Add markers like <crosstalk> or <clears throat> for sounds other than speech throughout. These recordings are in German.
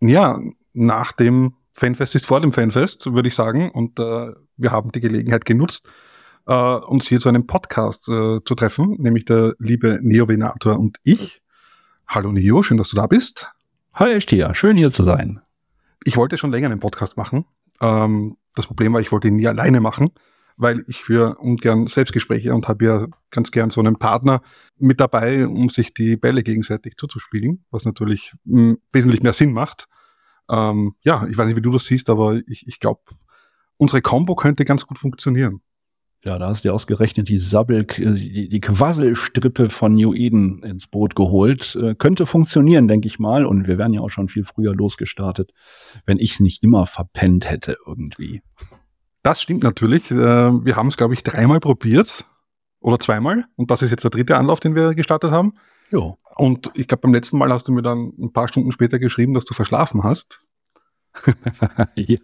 ja, nach dem Fanfest ist vor dem Fanfest, würde ich sagen. Und äh, wir haben die Gelegenheit genutzt, äh, uns hier zu einem Podcast äh, zu treffen, nämlich der liebe Neovenator und ich. Hallo Neo, schön, dass du da bist. Hi Stia, schön hier zu sein. Ich wollte schon länger einen Podcast machen. Ähm, das Problem war, ich wollte ihn nie alleine machen, weil ich für ungern Selbstgespräche und habe ja ganz gern so einen Partner mit dabei, um sich die Bälle gegenseitig zuzuspielen, was natürlich mh, hm, wesentlich mehr Sinn macht. Ähm, ja, ich weiß nicht, wie du das siehst, aber ich, ich glaube, unsere Combo könnte ganz gut funktionieren. Ja, da hast du ausgerechnet die Sabbel, die, die Quasselstrippe von New Eden ins Boot geholt. Äh, könnte funktionieren, denke ich mal. Und wir wären ja auch schon viel früher losgestartet, wenn ich es nicht immer verpennt hätte irgendwie. Das stimmt natürlich. Äh, wir haben es, glaube ich, dreimal probiert oder zweimal. Und das ist jetzt der dritte Anlauf, den wir gestartet haben. Ja. Und ich glaube, beim letzten Mal hast du mir dann ein paar Stunden später geschrieben, dass du verschlafen hast. <laughs> ja,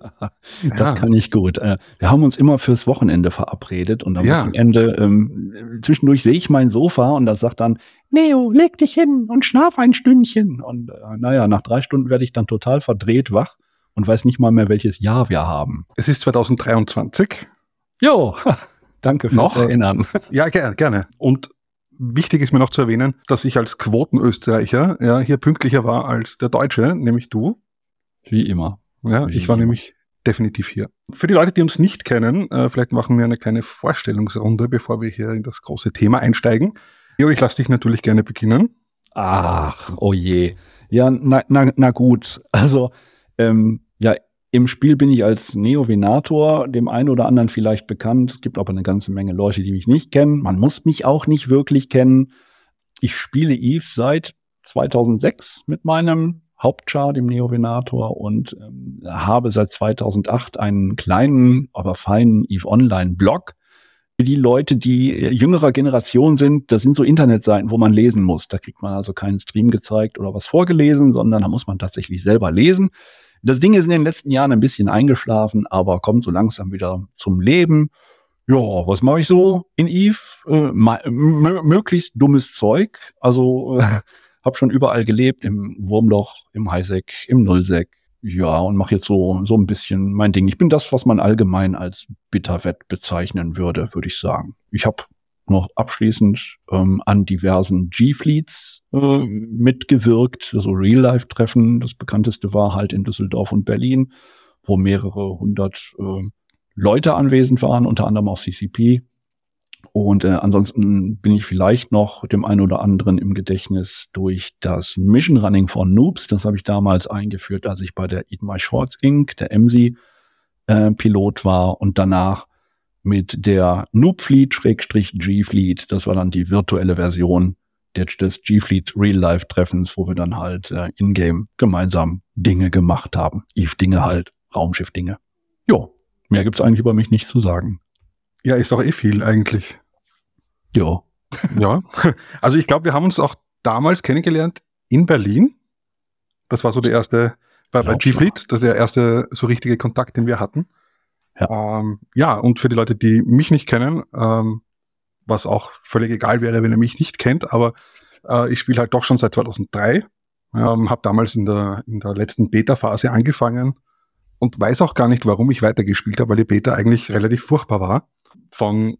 das ja. kann ich gut. Äh, wir haben uns immer fürs Wochenende verabredet und am ja. Wochenende ähm, zwischendurch sehe ich mein Sofa und das sagt dann, Neo, leg dich hin und schlaf ein Stündchen. Und äh, naja, nach drei Stunden werde ich dann total verdreht wach und weiß nicht mal mehr, welches Jahr wir haben. Es ist 2023. Jo, <laughs> danke fürs Noch? Erinnern. <laughs> Ja, gerne, gerne. Und wichtig ist mir noch zu erwähnen, dass ich als Quotenösterreicher ja, hier pünktlicher war als der Deutsche, nämlich du. Wie immer. Ja, Wie ich war immer. nämlich definitiv hier. Für die Leute, die uns nicht kennen, äh, vielleicht machen wir eine kleine Vorstellungsrunde, bevor wir hier in das große Thema einsteigen. Jo, ich lasse dich natürlich gerne beginnen. Ach, oh je. Ja, na, na, na gut. Also, ähm, ja, im Spiel bin ich als Neo-Venator dem einen oder anderen vielleicht bekannt. Es gibt aber eine ganze Menge Leute, die mich nicht kennen. Man muss mich auch nicht wirklich kennen. Ich spiele Eve seit 2006 mit meinem Hauptchar, dem Neo-Venator, und ähm, habe seit 2008 einen kleinen, aber feinen Eve Online-Blog. Für die Leute, die jüngerer Generation sind, das sind so Internetseiten, wo man lesen muss. Da kriegt man also keinen Stream gezeigt oder was vorgelesen, sondern da muss man tatsächlich selber lesen. Das Ding ist in den letzten Jahren ein bisschen eingeschlafen, aber kommt so langsam wieder zum Leben. Ja, was mache ich so in Eve? Äh, möglichst dummes Zeug. Also äh, <laughs> habe schon überall gelebt, im Wurmloch, im Highsec, im Nullsec. Ja, und mache jetzt so so ein bisschen mein Ding. Ich bin das, was man allgemein als Bitterwett bezeichnen würde, würde ich sagen. Ich habe noch abschließend ähm, an diversen G-Fleets äh, mitgewirkt, so Real-Life-Treffen. Das bekannteste war halt in Düsseldorf und Berlin, wo mehrere hundert äh, Leute anwesend waren, unter anderem auch CCP. Und äh, ansonsten bin ich vielleicht noch dem einen oder anderen im Gedächtnis durch das Mission Running von Noobs. Das habe ich damals eingeführt, als ich bei der Eat My Shorts Inc., der MC, äh, Pilot war und danach mit der Noob Fleet G Fleet. Das war dann die virtuelle Version des G Fleet Real Life Treffens, wo wir dann halt äh, in-game gemeinsam Dinge gemacht haben. Eve Dinge halt, Raumschiff Dinge. Jo, mehr gibt's eigentlich über mich nicht zu sagen. Ja, ist doch eh viel eigentlich. Jo. Ja. <laughs> Also ich glaube, wir haben uns auch damals kennengelernt in Berlin. Das war so der erste, bei, bei G-Fleet, das ist der erste so richtige Kontakt, den wir hatten. Ja. Ähm, ja, und für die Leute, die mich nicht kennen, ähm, was auch völlig egal wäre, wenn ihr mich nicht kennt, aber äh, ich spiele halt doch schon seit 2003. Ähm, habe damals in der, in der letzten Beta-Phase angefangen und weiß auch gar nicht, warum ich weitergespielt habe, weil die Beta eigentlich relativ furchtbar war. Von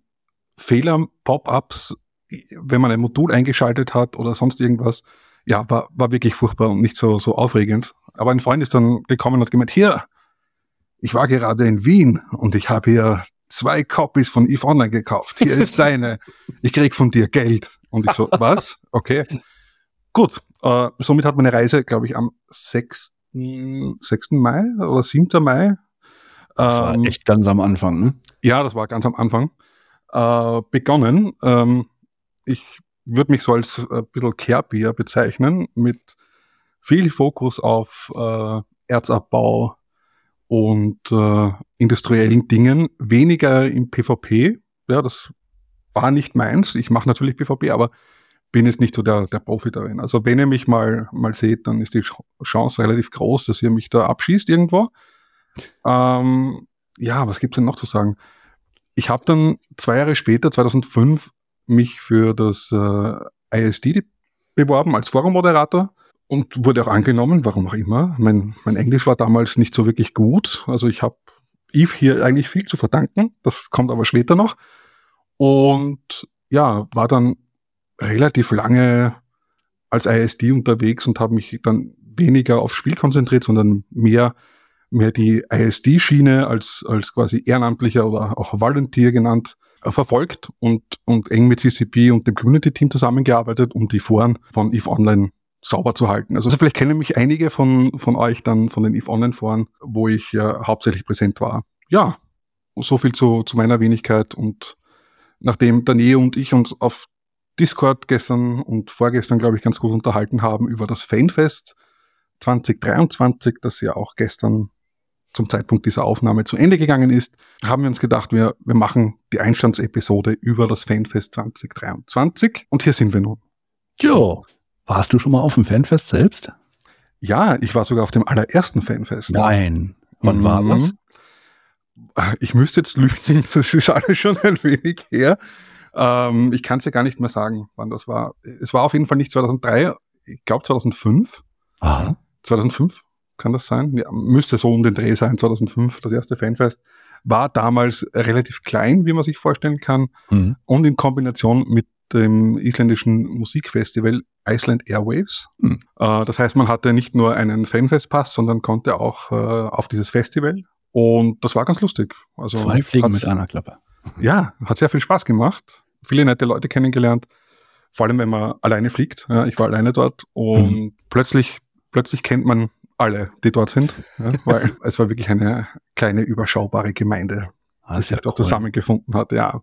Fehlern, Pop-ups, wenn man ein Modul eingeschaltet hat oder sonst irgendwas, ja, war, war wirklich furchtbar und nicht so, so aufregend. Aber ein Freund ist dann gekommen und hat gemeint, hier, ich war gerade in Wien und ich habe hier zwei Copies von Eve Online gekauft. Hier ist <laughs> deine. Ich krieg von dir Geld. Und ich so, <laughs> was? Okay. Gut. Äh, somit hat meine Reise, glaube ich, am 6. 6. Mai oder 7. Mai. Das war ähm, echt ganz am Anfang, ne? Ja, das war ganz am Anfang. Äh, begonnen. Ähm, ich würde mich so als äh, bisschen Care-Bier bezeichnen, mit viel Fokus auf äh, Erzabbau, und äh, industriellen Dingen, weniger im PvP. Ja, das war nicht meins. Ich mache natürlich PvP, aber bin jetzt nicht so der, der Profi darin. Also wenn ihr mich mal, mal seht, dann ist die Chance relativ groß, dass ihr mich da abschießt irgendwo. Ähm, ja, was gibt's denn noch zu sagen? Ich habe dann zwei Jahre später, 2005, mich für das äh, ISD beworben als Forummoderator und wurde auch angenommen, warum auch immer. Mein, mein Englisch war damals nicht so wirklich gut. Also ich habe Eve hier eigentlich viel zu verdanken. Das kommt aber später noch. Und ja, war dann relativ lange als ISD unterwegs und habe mich dann weniger aufs Spiel konzentriert, sondern mehr mehr die ISD-Schiene als, als quasi ehrenamtlicher oder auch Volunteer genannt äh, verfolgt und, und eng mit CCP und dem Community-Team zusammengearbeitet, um die Foren von EVE Online sauber zu halten. Also, also vielleicht kennen mich einige von, von euch dann von den EVE Online Foren, wo ich ja hauptsächlich präsent war. Ja, so viel zu, zu meiner Wenigkeit und nachdem Daniel und ich uns auf Discord gestern und vorgestern, glaube ich, ganz gut unterhalten haben über das Fanfest 2023, das ja auch gestern zum Zeitpunkt dieser Aufnahme zu Ende gegangen ist, haben wir uns gedacht, wir, wir machen die Einstandsepisode über das Fanfest 2023 und hier sind wir nun. Jo, warst du schon mal auf dem Fanfest selbst? Ja, ich war sogar auf dem allerersten Fanfest. Nein. Wann mhm. war das? Ich müsste jetzt lügen, <laughs> das ist alles schon ein wenig her. Ähm, ich kann es ja gar nicht mehr sagen, wann das war. Es war auf jeden Fall nicht 2003, ich glaube 2005. Aha. 2005, kann das sein? Ja, müsste so um den Dreh sein, 2005, das erste Fanfest. War damals relativ klein, wie man sich vorstellen kann. Mhm. Und in Kombination mit dem isländischen Musikfestival Iceland Airwaves. Mhm. Äh, das heißt, man hatte nicht nur einen Fanfestpass, sondern konnte auch äh, auf dieses Festival. Und das war ganz lustig. Also Zwei Fliegen mit einer Klappe. Ja, hat sehr viel Spaß gemacht. Viele nette Leute kennengelernt. Vor allem, wenn man alleine fliegt. Ja, ich war alleine dort und mhm. plötzlich, plötzlich kennt man alle, die dort sind, ja, weil <laughs> es war wirklich eine kleine überschaubare Gemeinde, ah, die sich dort cool. zusammengefunden hat. Ja.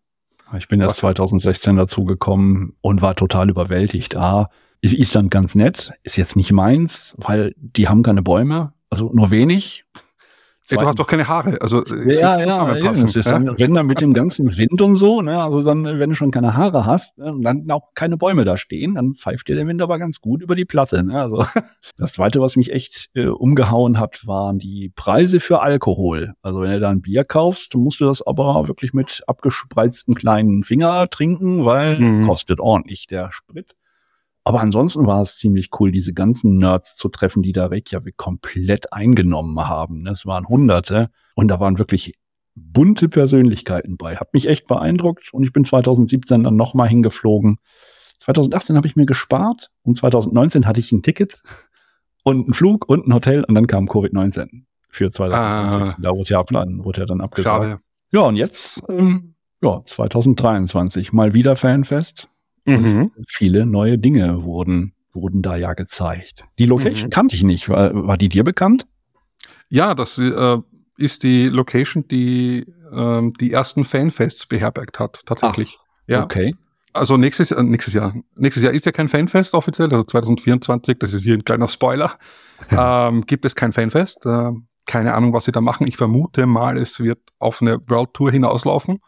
Ich bin erst 2016 dazu gekommen und war total überwältigt. Ah, ist Island ganz nett, ist jetzt nicht meins, weil die haben keine Bäume, also nur wenig. Ey, du hast doch keine Haare. Also ja, ja, ja, ist dann, wenn dann mit dem ganzen Wind und so, ne, also dann, wenn du schon keine Haare hast ne, dann auch keine Bäume da stehen, dann pfeift dir der Wind aber ganz gut über die Platte. Ne? Also <laughs> das Zweite, was mich echt äh, umgehauen hat, waren die Preise für Alkohol. Also wenn du da ein Bier kaufst, musst du das aber wirklich mit abgespreizten kleinen Finger trinken, weil mhm. kostet ordentlich der Sprit. Aber ansonsten war es ziemlich cool, diese ganzen Nerds zu treffen, die da Reykjavik komplett eingenommen haben. Es waren Hunderte und da waren wirklich bunte Persönlichkeiten bei. Hat mich echt beeindruckt und ich bin 2017 dann nochmal hingeflogen. 2018 habe ich mir gespart und 2019 hatte ich ein Ticket und einen Flug und ein Hotel und dann kam Covid-19 für 2020. Ah, da wurde ja, dann, wurde ja dann abgesagt. Schade. Ja, und jetzt, ähm, ja, 2023 mal wieder Fanfest. Mhm. Viele neue Dinge wurden, wurden da ja gezeigt. Die Location mhm. kannte ich nicht. War, war die dir bekannt? Ja, das äh, ist die Location, die äh, die ersten Fanfests beherbergt hat, tatsächlich. Ach, ja. Okay. Also nächstes, äh, nächstes Jahr. Nächstes Jahr ist ja kein Fanfest offiziell, also 2024, das ist hier ein kleiner Spoiler, <laughs> ähm, gibt es kein Fanfest. Äh, keine Ahnung, was sie da machen. Ich vermute mal, es wird auf eine World Tour hinauslaufen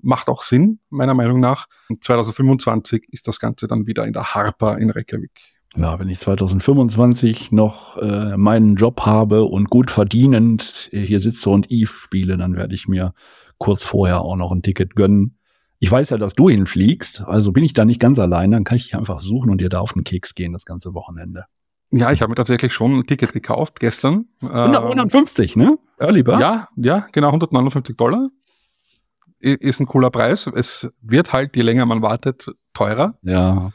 macht auch Sinn, meiner Meinung nach. 2025 ist das Ganze dann wieder in der Harpa in Reykjavik. Ja, wenn ich 2025 noch äh, meinen Job habe und gut verdienend hier sitze und Eve spiele, dann werde ich mir kurz vorher auch noch ein Ticket gönnen. Ich weiß ja, dass du hinfliegst, also bin ich da nicht ganz allein, dann kann ich dich einfach suchen und dir da auf den Keks gehen das ganze Wochenende. Ja, ich habe mir tatsächlich schon ein Ticket gekauft gestern. 150, ne? Early Bird? Ja, ja, genau, 159 Dollar ist ein cooler Preis. Es wird halt, je länger man wartet, teurer. Ja.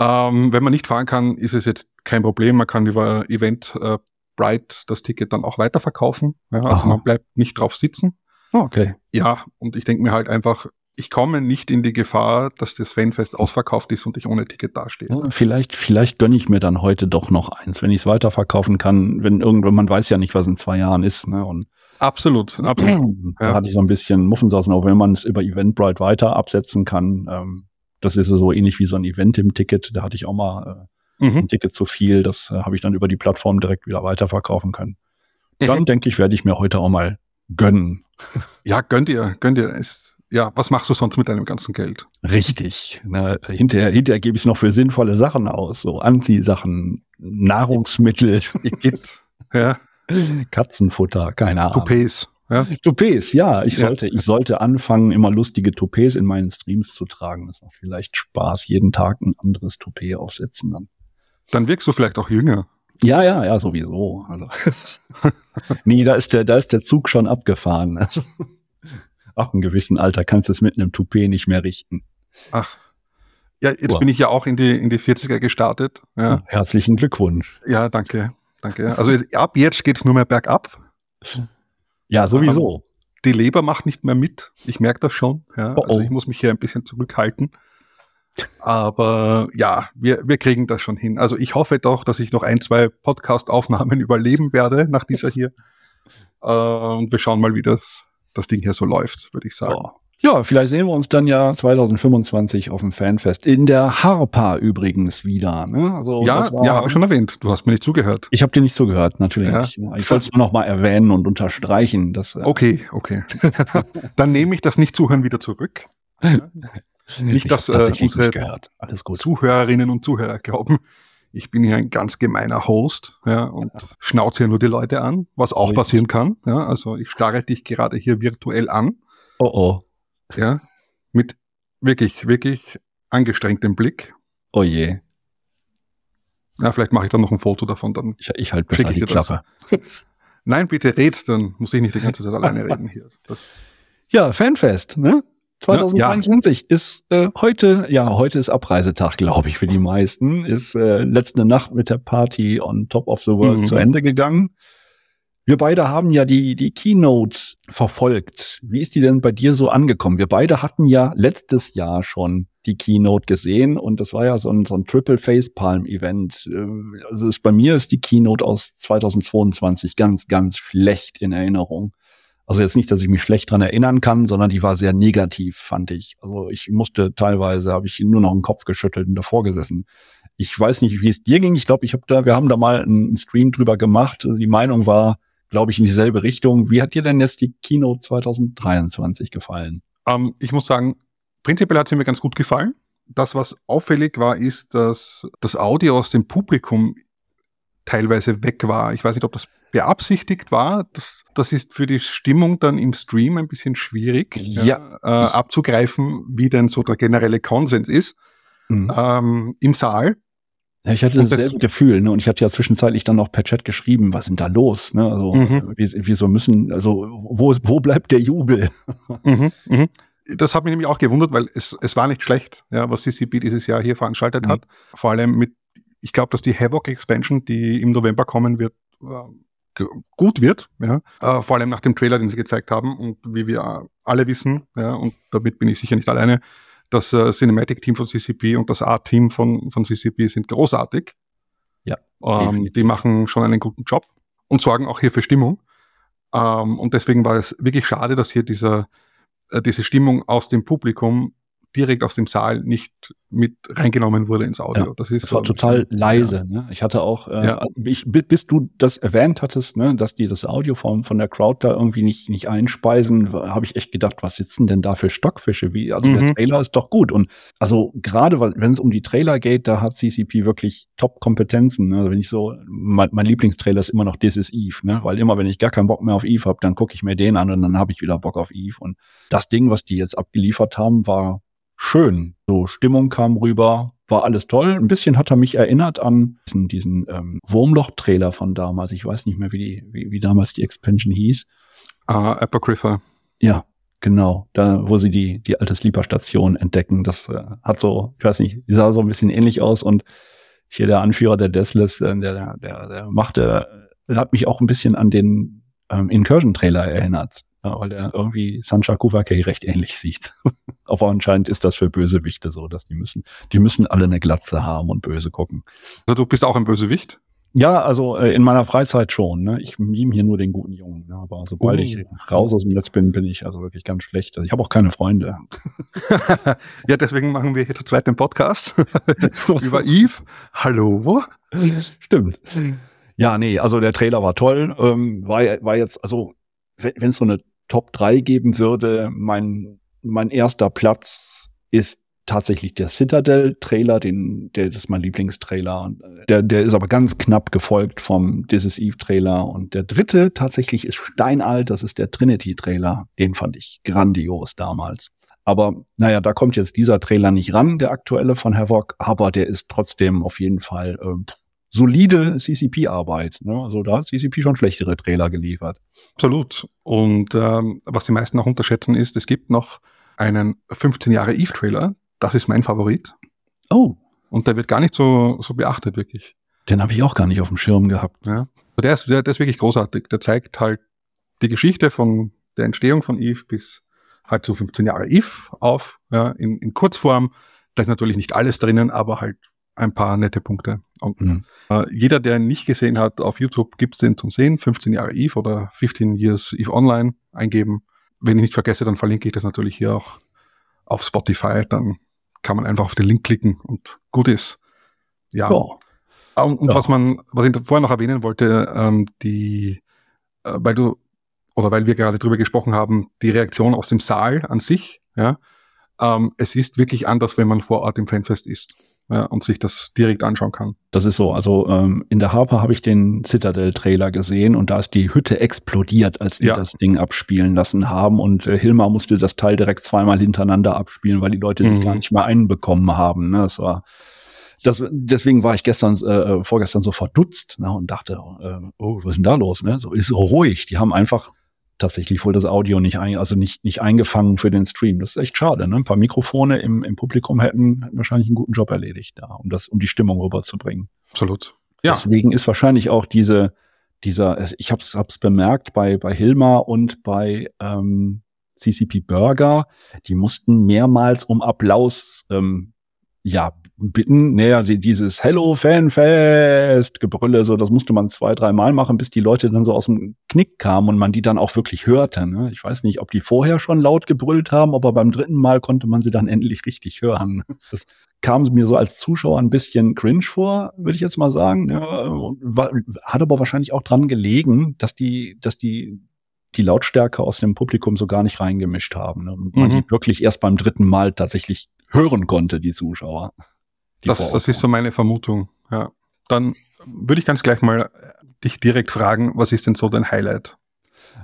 Ähm, wenn man nicht fahren kann, ist es jetzt kein Problem. Man kann über Event äh, Bright das Ticket dann auch weiterverkaufen. Ja, also Aha. man bleibt nicht drauf sitzen. Oh, okay. Ja, und ich denke mir halt einfach, ich komme nicht in die Gefahr, dass das Fanfest ausverkauft ist und ich ohne Ticket dastehe. Ja, vielleicht, vielleicht gönne ich mir dann heute doch noch eins, wenn ich es weiterverkaufen kann, wenn irgendwann, man weiß ja nicht, was in zwei Jahren ist, ne? Und Absolut, absolut. <clears throat> Da ja. hatte ich so ein bisschen Muffensausen, auch wenn man es über Eventbrite weiter absetzen kann. Ähm, das ist so ähnlich wie so ein Event im Ticket. Da hatte ich auch mal äh, mhm. ein Ticket zu viel. Das äh, habe ich dann über die Plattform direkt wieder weiterverkaufen können. Mhm. Dann denke ich, werde ich mir heute auch mal gönnen. <laughs> Ja, gönnt ihr, gönnt ihr. Ist, ja, was machst du sonst mit deinem ganzen Geld? Richtig. Na, hinterher, hinterher gebe ich es noch für sinnvolle Sachen aus, so Anziehsachen, Nahrungsmittel. <laughs> ja. Katzenfutter, keine Ahnung. Toupets. Ja? Toupets, ja. Ich sollte, ich sollte anfangen, immer lustige Toupets in meinen Streams zu tragen. Das macht vielleicht Spaß, jeden Tag ein anderes Toupet aufsetzen dann. Dann wirkst du vielleicht auch jünger. Ja, ja, ja, sowieso. Also, <laughs> nee, da ist der, da ist der Zug schon abgefahren. Also, ab einem gewissen Alter kannst du es mit einem Toupet nicht mehr richten. Ach. Ja, jetzt Uah. bin ich ja auch in die, in die 40er gestartet. Ja. Herzlichen Glückwunsch. Ja, danke. Danke. Also ab jetzt geht's nur mehr bergab. Ja, sowieso. Die Leber macht nicht mehr mit. Ich merke das schon. Ja. Oh, oh. Also ich muss mich hier ein bisschen zurückhalten. Aber ja, wir, wir kriegen das schon hin. Also ich hoffe doch, dass ich noch ein, zwei Podcast-Aufnahmen <laughs> überleben werde nach dieser hier. Äh, und wir schauen mal, wie das, das Ding hier so läuft, würde ich sagen. Oh. Ja, vielleicht sehen wir uns dann ja 2025 auf dem Fanfest. In der Harpa übrigens wieder. Ne? Also, ja, ja habe ich schon erwähnt. Du hast mir nicht zugehört. Ich habe dir nicht zugehört, natürlich. Ja. Nicht. Ich wollte es nur noch mal erwähnen und unterstreichen. Dass, äh okay, okay. <laughs> dann nehme ich das Nicht-Zuhören wieder zurück. <laughs> Nicht, dass äh, unsere Zuhörerinnen und Zuhörer glauben, ich bin hier ein ganz gemeiner Host ja, und ja. schnauze hier nur die Leute an, was auch passieren kann. Ja, also ich starre dich gerade hier virtuell an. Oh oh. Ja, mit wirklich, wirklich angestrengtem Blick. Oh je. Ja, vielleicht mache ich dann noch ein Foto davon, dann ich, ich halt besser die Klappe. <laughs> Nein, bitte red, dann muss ich nicht die ganze Zeit alleine reden hier. Das ja, Fanfest, ne? 2023 ja, ja. ist äh, heute, ja, heute ist Abreisetag, glaube ich, für die meisten. Ist äh, letzte Nacht mit der Party on Top of the World mhm. zu Ende gegangen. Wir beide haben ja die, die Keynote verfolgt. Wie ist die denn bei dir so angekommen? Wir beide hatten ja letztes Jahr schon die Keynote gesehen und das war ja so ein, so ein Triple Face Palm Event. Äh, also ist, bei mir ist die Keynote aus 2022 ganz, ganz schlecht in Erinnerung. Also jetzt nicht, dass ich mich schlecht dran erinnern kann, sondern die war sehr negativ, fand ich. Also ich musste teilweise, habe ich nur noch den Kopf geschüttelt und davor gesessen. Ich weiß nicht, wie es dir ging. Ich glaube, ich habe da, wir haben da mal einen Stream drüber gemacht. Also die Meinung war, glaube ich, in dieselbe Richtung. Wie hat dir denn jetzt die Keynote 2023 gefallen? Ähm, ich muss sagen, prinzipiell hat sie mir ganz gut gefallen. Das, was auffällig war, ist, dass das Audio aus dem Publikum teilweise weg war. Ich weiß nicht, ob das beabsichtigt war. Das, das ist für die Stimmung dann im Stream ein bisschen schwierig ja, ja äh, abzugreifen, wie denn so der generelle Konsens ist mhm. ähm, im Saal. Ja, ich hatte dasselbe das, Gefühl, ne? Und ich hatte ja zwischenzeitlich dann noch per Chat geschrieben, was sind da los? Ne? Also mhm. wieso müssen, also wo, wo bleibt der Jubel? <laughs> Mhm, mhm. Das hat mich nämlich auch gewundert, weil es, es war nicht schlecht, ja, was CCP dieses Jahr hier veranstaltet mhm. hat. Vor allem mit, ich glaube, dass die Havoc Expansion, die im November kommen wird, äh, gut wird, ja, äh, vor allem nach dem Trailer, den sie gezeigt haben und wie wir alle wissen, ja, und damit bin ich sicher nicht alleine, das äh, Cinematic-Team von CCP und das Art-Team von, von CCP sind großartig. Ja. Ähm, die machen schon einen guten Job und sorgen auch hier für Stimmung. Ähm, und deswegen war es wirklich schade, dass hier dieser, äh, diese Stimmung aus dem Publikum direkt aus dem Saal nicht mit reingenommen wurde ins Audio. Ja, das ist das war so total bisschen, leise. Ja. Ne? Ich hatte auch, äh, ja. ich, bis du das erwähnt hattest, ne, dass die das Audio von, von der Crowd da irgendwie nicht nicht einspeisen, habe ich echt gedacht, was sitzen denn da für Stockfische? Wie, also mhm. der Trailer ist doch gut und also gerade wenn es um die Trailer geht, da hat CCP wirklich Top-Kompetenzen. Ne? Also wenn ich so, mein, mein Lieblingstrailer ist immer noch This is Eve, ne? weil immer wenn ich gar keinen Bock mehr auf Eve habe, dann gucke ich mir den an und dann habe ich wieder Bock auf Eve und das Ding, was die jetzt abgeliefert haben, war schön. So Stimmung kam rüber, war alles toll. Ein bisschen hat er mich erinnert an diesen, diesen ähm, Wurmloch-Trailer von damals. Ich weiß nicht mehr, wie, die, wie, wie damals die Expansion hieß. Uh, Apocrypha. Ja, genau. Da, wo sie die, die alte Sleeper-Station entdecken. Das äh, hat so, ich weiß nicht, sah so ein bisschen ähnlich aus und hier der Anführer der Deathless, äh, der, der, der machte, hat mich auch ein bisschen an den ähm, Incursion-Trailer erinnert. Ja, weil er irgendwie Sancha Kuvake recht ähnlich sieht. <laughs> Aber anscheinend ist das für Bösewichte so, dass die müssen, die müssen alle eine Glatze haben und böse gucken. Also du bist auch ein Bösewicht? Ja, also äh, in meiner Freizeit schon. Ne? Ich meme hier nur den guten Jungen. Ne? Aber sobald oh. ich raus aus dem Netz bin, bin ich also wirklich ganz schlecht. Also ich habe auch keine Freunde. <laughs> ja, deswegen machen wir hier zu zweit den Podcast <laughs> über Eve. Hallo? Stimmt. Ja, nee, also der Trailer war toll. Ähm, war, war jetzt, also wenn es so eine Top 3 geben würde, mein, mein erster Platz ist tatsächlich der Citadel-Trailer, den, der ist mein Lieblingstrailer. Äh, der, der ist aber ganz knapp gefolgt vom This is Eve-Trailer. Und der dritte tatsächlich ist steinalt, das ist der Trinity-Trailer. Den fand ich grandios damals. Aber naja, da kommt jetzt dieser Trailer nicht ran, der aktuelle von Havoc, aber der ist trotzdem auf jeden Fall äh, solide CCP-Arbeit. Ne? Also da hat CCP schon schlechtere Trailer geliefert. Absolut. Und ähm, was die meisten auch unterschätzen ist, es gibt noch einen 15 Jahre Eve-Trailer. Das ist mein Favorit. Oh. Und der wird gar nicht so, so beachtet, wirklich. Den habe ich auch gar nicht auf dem Schirm gehabt. Ja. Der ist, der, der ist wirklich großartig. Der zeigt halt die Geschichte von der Entstehung von Eve bis halt so 15 Jahre Eve auf, ja, in, in Kurzform. Da ist natürlich nicht alles drinnen, aber halt ein paar nette Punkte. Und mhm. äh, jeder, der ihn nicht gesehen hat, auf YouTube gibt's den zum Sehen. 15 Jahre Eve oder 15 Years Eve Online eingeben. Wenn ich nicht vergesse, dann verlinke ich das natürlich hier auch auf Spotify. Dann kann man einfach auf den Link klicken und gut ist. Ja. Oh. Und, und ja. was man, was ich vorher noch erwähnen wollte, ähm, die, äh, weil du, oder weil wir gerade drüber gesprochen haben, die Reaktion aus dem Saal an sich, ja, ähm, es ist wirklich anders, wenn man vor Ort im Fanfest ist ja, und sich das direkt anschauen kann. Das ist so. Also ähm, in der Harper habe ich den Citadel-Trailer gesehen und da ist die Hütte explodiert, als die ja. das Ding abspielen lassen haben. Und äh, Hilmar musste das Teil direkt zweimal hintereinander abspielen, weil die Leute mhm. sich gar nicht mehr einbekommen haben. Ne? Das war das, deswegen war ich gestern, äh, vorgestern so verdutzt ne, und dachte, äh, oh, was ist denn da los? Ne? So ist ruhig. Die haben einfach tatsächlich wohl das Audio nicht ein, also nicht, nicht eingefangen für den Stream. Das ist echt schade. Ne? Ein paar Mikrofone im, im Publikum hätten, hätten wahrscheinlich einen guten Job erledigt da, um das, um die Stimmung rüberzubringen. Absolut. Ja. Deswegen ist wahrscheinlich auch diese, dieser, ich hab's, hab's bemerkt bei, bei Hilma und bei ähm, CCP Burger, die mussten mehrmals um Applaus ähm, ja, bitten, naja, die, dieses Hello Fanfest Gebrülle, so, das musste man zwei, dreimal machen, bis die Leute dann so aus dem Knick kamen und man die dann auch wirklich hörte. Ne? Ich weiß nicht, ob die vorher schon laut gebrüllt haben, aber beim dritten Mal konnte man sie dann endlich richtig hören. Das kam mir so als Zuschauer ein bisschen cringe vor, würde ich jetzt mal sagen. Ja, war, hat aber wahrscheinlich auch dran gelegen, dass die, dass die die Lautstärke aus dem Publikum so gar nicht reingemischt haben. Ne? Und man mhm. die wirklich erst beim dritten Mal tatsächlich hören konnte, die Zuschauer. Die das, das ist so meine Vermutung, ja. Dann würde ich ganz gleich mal dich direkt fragen, was ist denn so dein Highlight?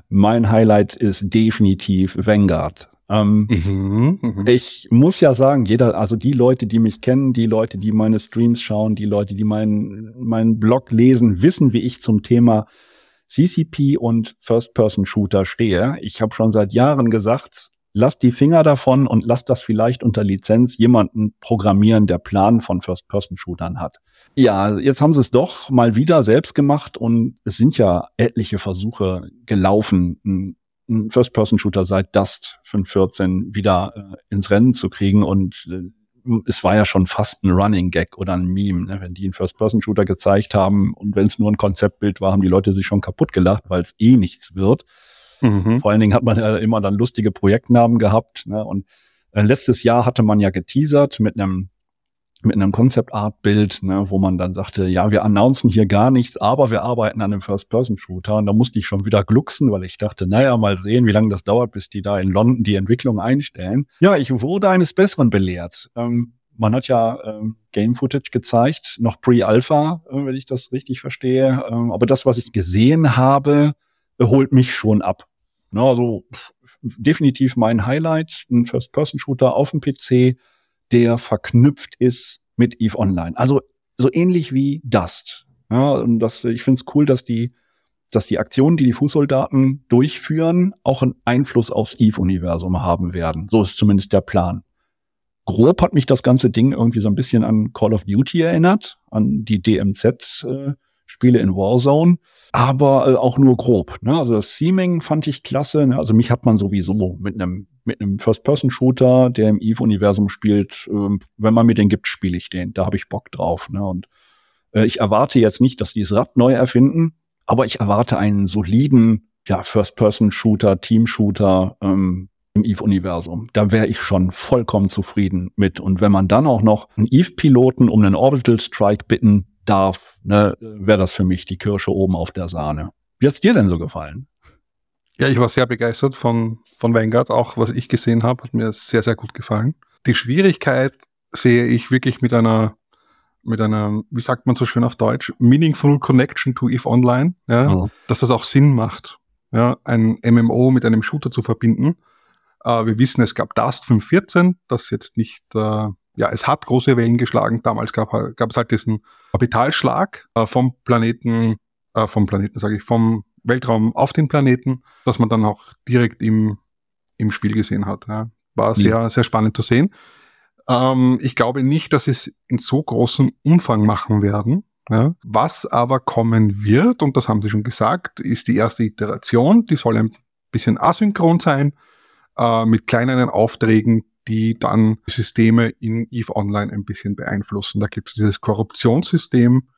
Mein Highlight ist definitiv Vanguard. Ähm, mhm, mh. Ich muss ja sagen, jeder, also die Leute, die mich kennen, die Leute, die meine Streams schauen, die Leute, die meinen meinen Blog lesen, wissen, wie ich zum Thema CCP und First-Person-Shooter stehe. Ich habe schon seit Jahren gesagt, lasst die Finger davon und lasst das vielleicht unter Lizenz jemanden programmieren, der Plan von First-Person-Shootern hat. Ja, jetzt haben sie es doch mal wieder selbst gemacht und es sind ja etliche Versuche gelaufen, einen First-Person-Shooter seit Dust 5.14 wieder äh, ins Rennen zu kriegen und äh, es war ja schon fast ein Running Gag oder ein Meme, ne? wenn die einen First-Person-Shooter gezeigt haben und wenn es nur ein Konzeptbild war, haben die Leute sich schon kaputt gelacht, weil es eh nichts wird. Mhm. Vor allen Dingen hat man ja immer dann lustige Projektnamen gehabt. Ne? Und äh, letztes Jahr hatte man ja geteasert mit einem mit einem Concept Art Bild, ne, wo man dann sagte, ja, wir announcen hier gar nichts, aber wir arbeiten an einem First Person Shooter und da musste ich schon wieder glucksen, weil ich dachte, naja, mal sehen, wie lange das dauert, bis die da in London die Entwicklung einstellen. Ja, ich wurde eines Besseren belehrt. Ähm, man hat ja ähm, Game Footage gezeigt, noch Pre-Alpha, äh, wenn ich das richtig verstehe. Ähm, aber das, was ich gesehen habe, holt mich schon ab. Na, also definitiv mein Highlight, ein First-Person-Shooter auf dem PC, der verknüpft ist mit EVE Online. Also so ähnlich wie Dust. Ja, und das, ich finde es cool, dass die, dass die Aktionen, die die Fußsoldaten durchführen, auch einen Einfluss aufs EVE-Universum haben werden. So ist zumindest der Plan. Grob hat mich das ganze Ding irgendwie so ein bisschen an Call of Duty erinnert, an die DMZ. Äh, in Warzone, aber äh, auch nur grob. Ne? Also das Seaming fand ich klasse. Ne? Also mich hat man sowieso mit einem mit einem First-Person-Shooter, der im Eve-Universum spielt, äh, wenn man mir den gibt, spiele ich den. Da habe ich Bock drauf. Ne? Und äh, ich erwarte jetzt nicht, dass die das Rad neu erfinden, aber ich erwarte einen soliden ja, First-Person-Shooter, Team-Shooter ähm, im Eve-Universum. Da wäre ich schon vollkommen zufrieden mit. Und wenn man dann auch noch einen Eve-Piloten um einen Orbital Strike bitten darf, ne, wäre das für mich die Kirsche oben auf der Sahne. Wie hat's dir denn so gefallen? Ja, ich war sehr begeistert von, von Vanguard. Auch was ich gesehen habe, hat mir sehr, sehr gut gefallen. Die Schwierigkeit sehe ich wirklich mit einer, mit einer, wie sagt man so schön auf Deutsch, meaningful connection to EVE Online, ja, mhm. dass das auch Sinn macht, ja, ein MMO mit einem Shooter zu verbinden. Äh, wir wissen, es gab Dust 514, das jetzt nicht, äh, ja, es hat große Wellen geschlagen. Damals gab, gab es halt diesen Orbitalschlag äh, vom Planeten, äh, vom Planeten sage ich, vom Weltraum auf den Planeten, dass man dann auch direkt im, im Spiel gesehen hat. Ja. War sehr, ja. sehr spannend zu sehen. Ähm, ich glaube nicht, dass es in so großem Umfang machen werden. Ja. Was aber kommen wird, und das haben Sie schon gesagt, ist die erste Iteration. Die soll ein bisschen asynchron sein, äh, mit kleineren Aufträgen, die dann Systeme in EVE Online ein bisschen beeinflussen. Da gibt es dieses Korruptionssystem,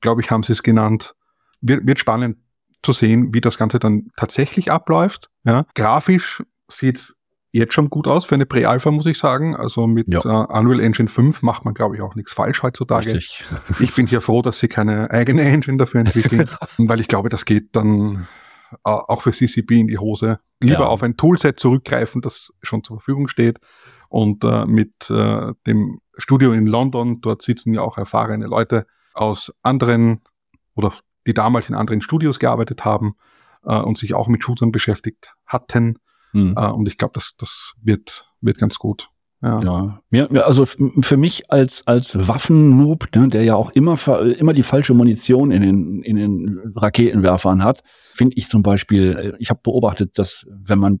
glaube ich, haben Sie es genannt. Wird, wird spannend zu sehen, wie das Ganze dann tatsächlich abläuft. Ja. Grafisch sieht jetzt schon gut aus für eine Pre-Alpha, muss ich sagen. Also mit ja. äh, Unreal Engine 5 macht man, glaube ich, auch nichts falsch heutzutage. Richtig. <laughs> Ich bin hier froh, dass sie keine eigene Engine dafür entwickeln, <laughs> weil ich glaube, das geht dann äh, auch für CCP in die Hose. Lieber ja. auf ein Toolset zurückgreifen, das schon zur Verfügung steht. Und äh, mit dem Studio in London, dort sitzen ja auch erfahrene Leute aus anderen oder die damals in anderen Studios gearbeitet haben äh, und sich auch mit Shootern beschäftigt hatten hm. Äh, und ich glaube, das, das wird, wird ganz gut. Ja. ja, also für mich als als Waffennoob, ne, der ja auch immer immer die falsche Munition in den in den Raketenwerfern hat, finde ich zum Beispiel, äh, ich habe beobachtet, dass wenn man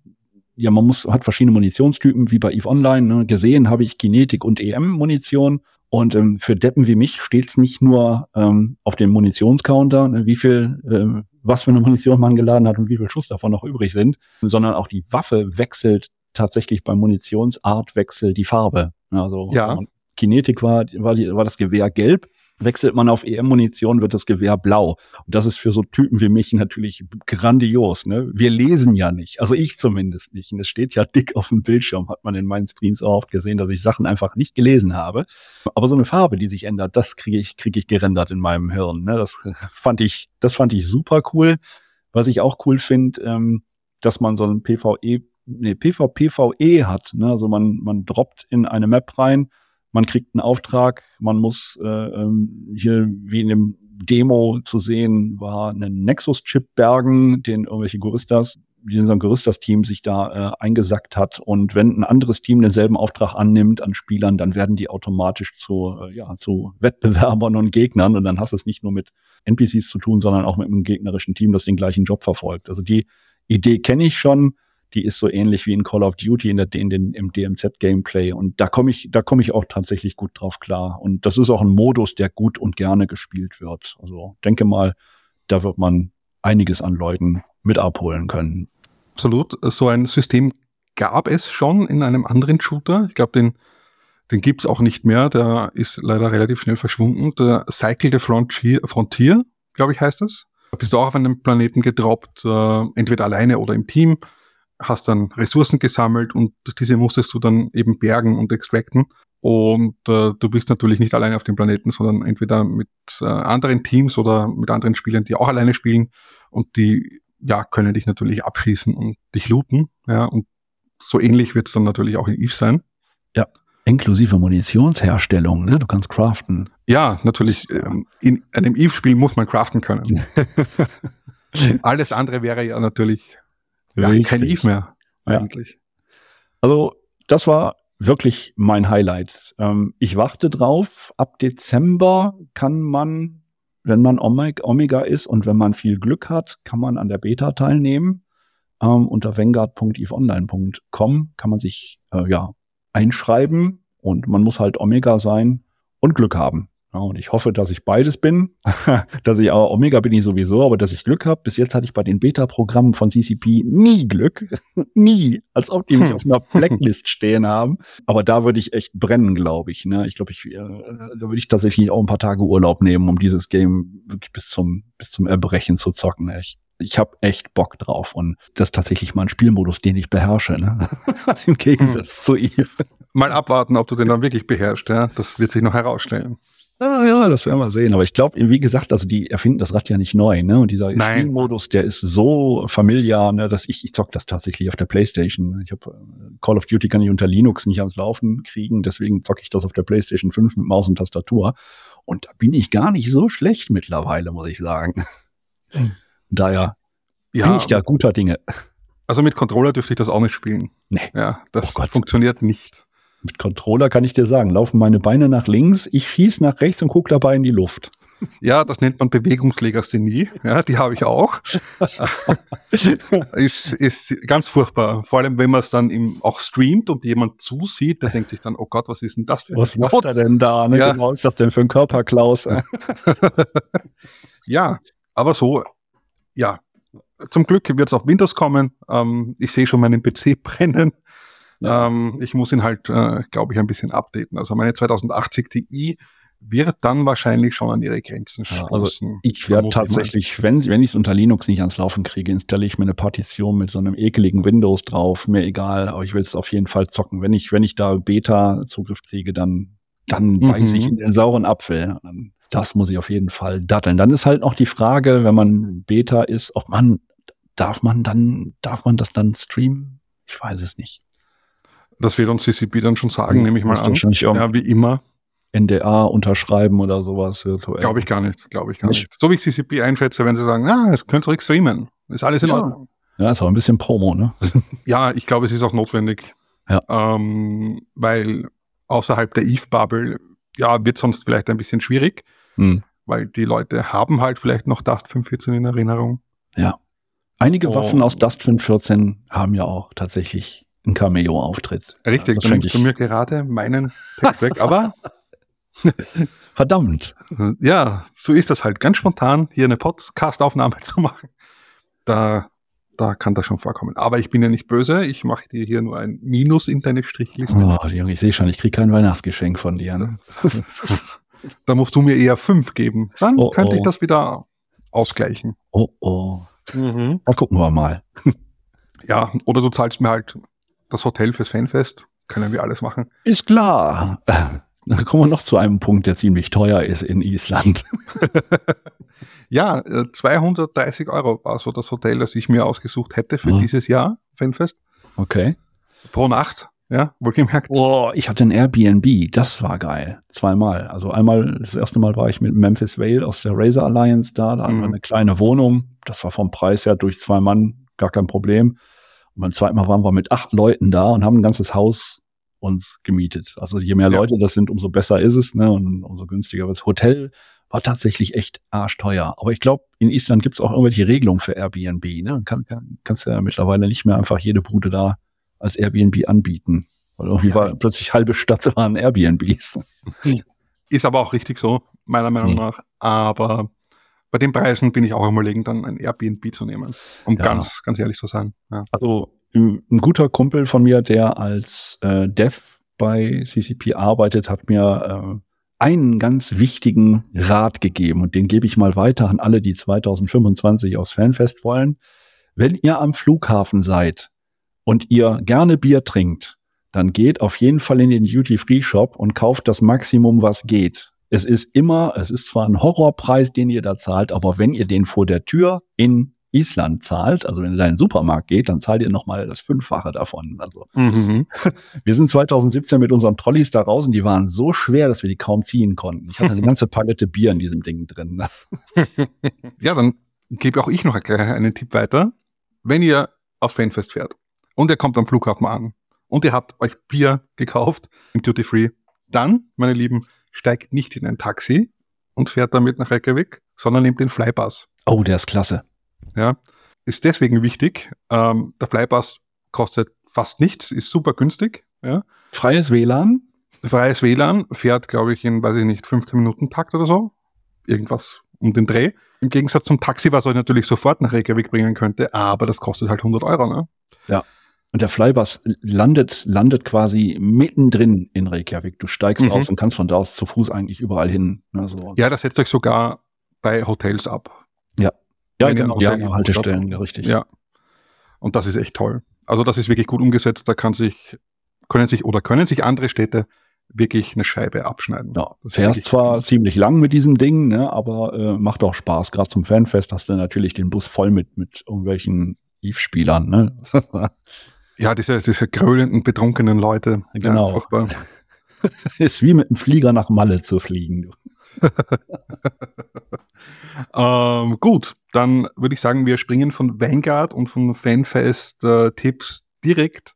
ja man muss hat verschiedene Munitionstypen wie bei Eve Online ne, gesehen habe ich Kinetik und EM Munition und ähm, für Deppen wie mich steht's nicht nur ähm, auf dem Munitionscounter, ne, wie viel, äh, was für eine <laughs> Munition man geladen hat und wie viel Schuss davon noch übrig sind, sondern auch die Waffe wechselt tatsächlich beim Munitionsartwechsel die Farbe. Also ja. Kinetik war, war, die, war das Gewehr gelb Wechselt man auf EM-Munition, wird das Gewehr blau. Und das ist für so Typen wie mich natürlich grandios. Ne? Wir lesen ja nicht, also ich zumindest nicht. Und es steht ja dick auf dem Bildschirm, hat man in meinen Streams auch oft gesehen, dass ich Sachen einfach nicht gelesen habe. Aber so eine Farbe, die sich ändert, das kriege ich, kriege ich gerendert in meinem Hirn. Ne? Das <laughs> fand ich, das fand ich super cool. Was ich auch cool finde, ähm, dass man so ein PvE, nee, PvPVE hat. Ne? Also man, man droppt in eine Map rein man kriegt einen Auftrag, man muss äh, ähm, hier wie in dem Demo zu sehen war einen Nexus-Chip bergen, den irgendwelche Goristas, ein Goristas-Team sich da äh, eingesackt hat. Und wenn ein anderes Team denselben Auftrag annimmt an Spielern, dann werden die automatisch zu, äh, ja, zu Wettbewerbern und Gegnern. Und dann hast du es nicht nur mit NPCs zu tun, sondern auch mit einem gegnerischen Team, das den gleichen Job verfolgt. Also die Idee kenne ich schon die ist so ähnlich wie in Call of Duty in der, in den, im DMZ-Gameplay. Und da komme ich, da komme ich auch tatsächlich gut drauf klar. Und das ist auch ein Modus, der gut und gerne gespielt wird. Also denke mal, da wird man einiges an Leuten mit abholen können. Absolut. So ein System gab es schon in einem anderen Shooter. Ich glaube, den, den gibt's auch nicht mehr. Der ist leider relativ schnell verschwunden. Der Cycle the Frontier, Frontier glaube ich, heißt das. Da bist du auch auf einem Planeten gedroppt, äh, entweder alleine oder im Team hast dann Ressourcen gesammelt und diese musstest du dann eben bergen und extracten. Und äh, du bist natürlich nicht alleine auf dem Planeten, sondern entweder mit äh, anderen Teams oder mit anderen Spielern, die auch alleine spielen und die ja können dich natürlich abschießen und dich looten. Ja, und so ähnlich wird es dann natürlich auch in Eve sein. Ja. Inklusive Munitionsherstellung, ne? Du kannst craften. Ja, natürlich. Ähm, in einem Eve-Spiel muss man craften können. <laughs> Alles andere wäre ja natürlich ja, kein Eve mehr, eigentlich. Also, das war wirklich mein Highlight. Ähm, ich warte drauf. Ab Dezember kann man, wenn man Omega ist und wenn man viel Glück hat, kann man an der Beta teilnehmen. Ähm, unter vanguard.eveonline.com kann man sich äh, ja einschreiben und man muss halt Omega sein und Glück haben. Ja, und ich hoffe, dass ich beides bin. <laughs> dass ich aber Omega bin ich sowieso, aber dass ich Glück habe. Bis jetzt hatte ich bei den Beta-Programmen von CCP nie Glück. <laughs> nie. Als ob die mich hm. auf einer Blacklist stehen haben. Aber da würde ich echt brennen, glaube ich. Ne? Ich glaube, ich, äh, da würde ich tatsächlich auch ein paar Tage Urlaub nehmen, um dieses Game wirklich bis zum, bis zum Erbrechen zu zocken. Echt ich habe echt Bock drauf und das ist tatsächlich mal ein Spielmodus, den ich beherrsche, ne? <laughs> Im Gegensatz hm. zu ihm. Mal abwarten, ob du den dann wirklich beherrschst, ja? Das wird sich noch herausstellen. Ja, ja, das werden wir sehen. Aber ich glaube, wie gesagt, also die erfinden das Rad ja nicht neu, ne? Und dieser. Spielmodus, der ist so familiar, ne, dass ich, ich zock das tatsächlich auf der Playstation. Ich habe äh, Call of Duty kann ich unter Linux nicht ans Laufen kriegen, deswegen zocke ich das auf der Playstation 5 mit Maus und Tastatur. Und da bin ich gar nicht so schlecht mittlerweile, muss ich sagen. Daher ja, bin ich da guter Dinge. Also mit Controller dürfte ich das auch nicht spielen. Nee. Ja, das oh funktioniert nicht. Mit Controller kann ich dir sagen, laufen meine Beine nach links, ich schieße nach rechts und gucke dabei in die Luft. Ja, das nennt man Bewegungslegasthenie. Ja, die habe ich auch. <laughs> ist, ist ganz furchtbar. Vor allem, wenn man es dann im, auch streamt und jemand zusieht, der denkt sich dann, oh Gott, was ist denn das für ein Was macht er denn da? Ne? Ja. Genau, ist das denn für ein Körperklaus? <laughs> ja, aber so, ja. Zum Glück wird es auf Windows kommen. Ähm, ich sehe schon meinen PC brennen. Ja. Ähm, ich muss ihn halt, äh, glaube ich, ein bisschen updaten. Also meine 2080 Ti wird dann wahrscheinlich schon an ihre Grenzen stoßen. Ja, also ich werde tatsächlich, wenn, wenn ich es unter Linux nicht ans Laufen kriege, installiere ich mir eine Partition mit so einem ekeligen Windows drauf. Mir egal, aber ich will es auf jeden Fall zocken. Wenn ich, wenn ich da Beta-Zugriff kriege, dann, dann mhm. beiße ich in den sauren Apfel. Das muss ich auf jeden Fall datteln. Dann ist halt noch die Frage, wenn man Beta ist, ob man, darf man dann, darf man das dann streamen? Ich weiß es nicht. Das wird uns CCP dann schon sagen, hm, nehme ich mal an. Ja, wie immer. NDA unterschreiben oder sowas virtuell. Glaube ich gar nicht, glaube ich gar nicht. nicht. So wie ich CCP einschätze, wenn sie sagen, ah, es könnt ihr streamen. Ist alles in ja. Ordnung. Ja, ist auch ein bisschen Promo, ne? <laughs> ja, ich glaube, es ist auch notwendig. Ja. Ähm, weil außerhalb der Eve-Bubble, ja, wird sonst vielleicht ein bisschen schwierig, hm. weil die Leute haben halt vielleicht noch Dust 514 in Erinnerung. Ja. Einige oh. Waffen aus Dust 514 haben ja auch tatsächlich einen Cameo-Auftritt. Richtig, das nimmst du mir gerade meinen Text weg, aber <laughs> Verdammt. Ja, so ist das halt. Ganz spontan hier eine Podcast-Aufnahme <laughs> zu machen. Da, da kann das schon vorkommen. Aber ich bin ja nicht böse. Ich mache dir hier nur ein Minus in deine Strichliste. Oh, Junge, ich sehe schon, ich kriege kein Weihnachtsgeschenk von dir. Ne? <laughs> da musst du mir eher fünf geben. Dann oh, könnte oh. ich das wieder ausgleichen. Oh, oh. Mhm. Dann gucken wir mal. ja, oder du zahlst mir halt das Hotel fürs Fanfest. Können wir alles machen. Ist klar. Da kommen wir noch zu einem Punkt, der ziemlich teuer ist in Island. <laughs> ja, 230 äh, Euro war so das Hotel, das ich mir ausgesucht hätte für oh. dieses Jahr, Fanfest. Okay. Pro Nacht, ja, wohlgemerkt. Oh, ich hatte ein Airbnb, das war geil. Zweimal. Also einmal, das erste Mal war ich mit Memphis Vale aus der Razer Alliance da, da hatten wir mhm. eine kleine Wohnung. Das war vom Preis her durch zwei Mann gar kein Problem. Und beim zweiten Mal waren wir mit acht Leuten da und haben ein ganzes Haus uns gemietet. Also je mehr ja. Leute das sind, umso besser ist es, ne? Und umso günstiger wird Hotel war tatsächlich echt arschteuer. Aber ich glaube, in Island gibt es auch irgendwelche Regelungen für Airbnb. Ne? Kann, kann, kannst ja mittlerweile nicht mehr einfach jede Bude da als Airbnb anbieten. Weil irgendwie ja. war plötzlich halbe Stadt waren Airbnbs. <laughs> Ist aber auch richtig so, meiner Meinung mhm. nach. Aber bei den Preisen bin ich auch überlegen, dann ein Airbnb zu nehmen, um ja. ganz, ganz ehrlich zu sein. Ja. Also ein guter Kumpel von mir, der als äh, Dev bei CCP arbeitet, hat mir äh, einen ganz wichtigen Rat gegeben und den gebe ich mal weiter an alle, die 2025 aufs Fanfest wollen. Wenn ihr am Flughafen seid und ihr gerne Bier trinkt, dann geht auf jeden Fall in den Duty-Free-Shop und kauft das Maximum, was geht. Es ist immer, es ist zwar ein Horrorpreis, den ihr da zahlt, aber wenn ihr den vor der Tür in Island zahlt, also wenn ihr da in den Supermarkt geht, dann zahlt ihr nochmal das Fünffache davon. Also mhm. <laughs> wir sind 2017 mit unseren Trolleys da raus und die waren so schwer, dass wir die kaum ziehen konnten. Ich hatte eine ganze Palette Bier in diesem Ding drin. <laughs> ja, dann gebe auch ich noch einen Tipp weiter. Wenn ihr aufs Fanfest fährt und ihr kommt am Flughafen an und ihr habt euch Bier gekauft im Duty Free, dann, meine Lieben, steigt nicht in ein Taxi und fährt damit nach Reykjavik, sondern nehmt den Flybus. Oh, der ist klasse. Ja, ist deswegen wichtig. Ähm, der Flybus kostet fast nichts, ist super günstig. Ja. Freies WLAN? Freies WLAN fährt, glaube ich, in, weiß ich nicht, 15 Minuten Takt oder so. Irgendwas um den Dreh. Im Gegensatz zum Taxi, was euch natürlich sofort nach Reykjavik bringen könnte, aber das kostet halt 100 Euro, ne? Ja. Und der Flybus landet, landet quasi mittendrin in Reykjavik. Du steigst mhm. aus und kannst von da aus zu Fuß eigentlich überall hin. Also ja, das setzt euch sogar bei Hotels ab. Ja. Ja, genau, ja, Haltestellen, ja, richtig. Ja. Und das ist echt toll. Also das ist wirklich gut umgesetzt. Da kann sich, können sich oder können sich andere Städte wirklich eine Scheibe abschneiden. Ja, fährst zwar gut. ziemlich lang mit diesem Ding, ne, aber äh, macht auch Spaß. Gerade zum Fanfest hast du natürlich den Bus voll mit, mit irgendwelchen Eve-Spielern. Ne? <laughs> ja, diese, diese grölenden, betrunkenen Leute. Genau. Ja, <laughs> ist wie mit einem Flieger nach Malle zu fliegen. <laughs> ähm, gut, dann würde ich sagen, wir springen von Vanguard und von Fanfest-Tipps äh, direkt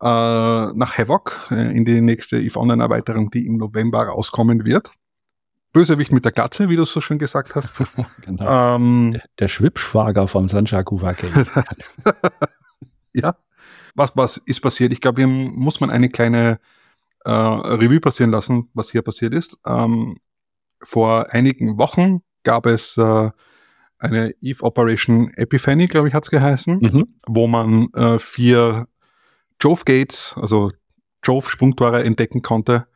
äh, nach Havoc äh, in die nächste EVE Online Erweiterung, die im November rauskommen wird. Bösewicht mit der Glatze, wie du so schön gesagt hast. <laughs> genau. ähm, der, der Schwibschwager von Sanjaku Wake. ja. Was, was ist passiert? Ich glaube, hier muss man eine kleine äh, Revue passieren lassen, was hier passiert ist. Ähm, vor einigen Wochen gab es äh, eine Eve Operation Epiphany, glaube ich, hat es geheißen, mhm. wo man äh, vier Jove Gates, also Jove Sprungtore entdecken konnte.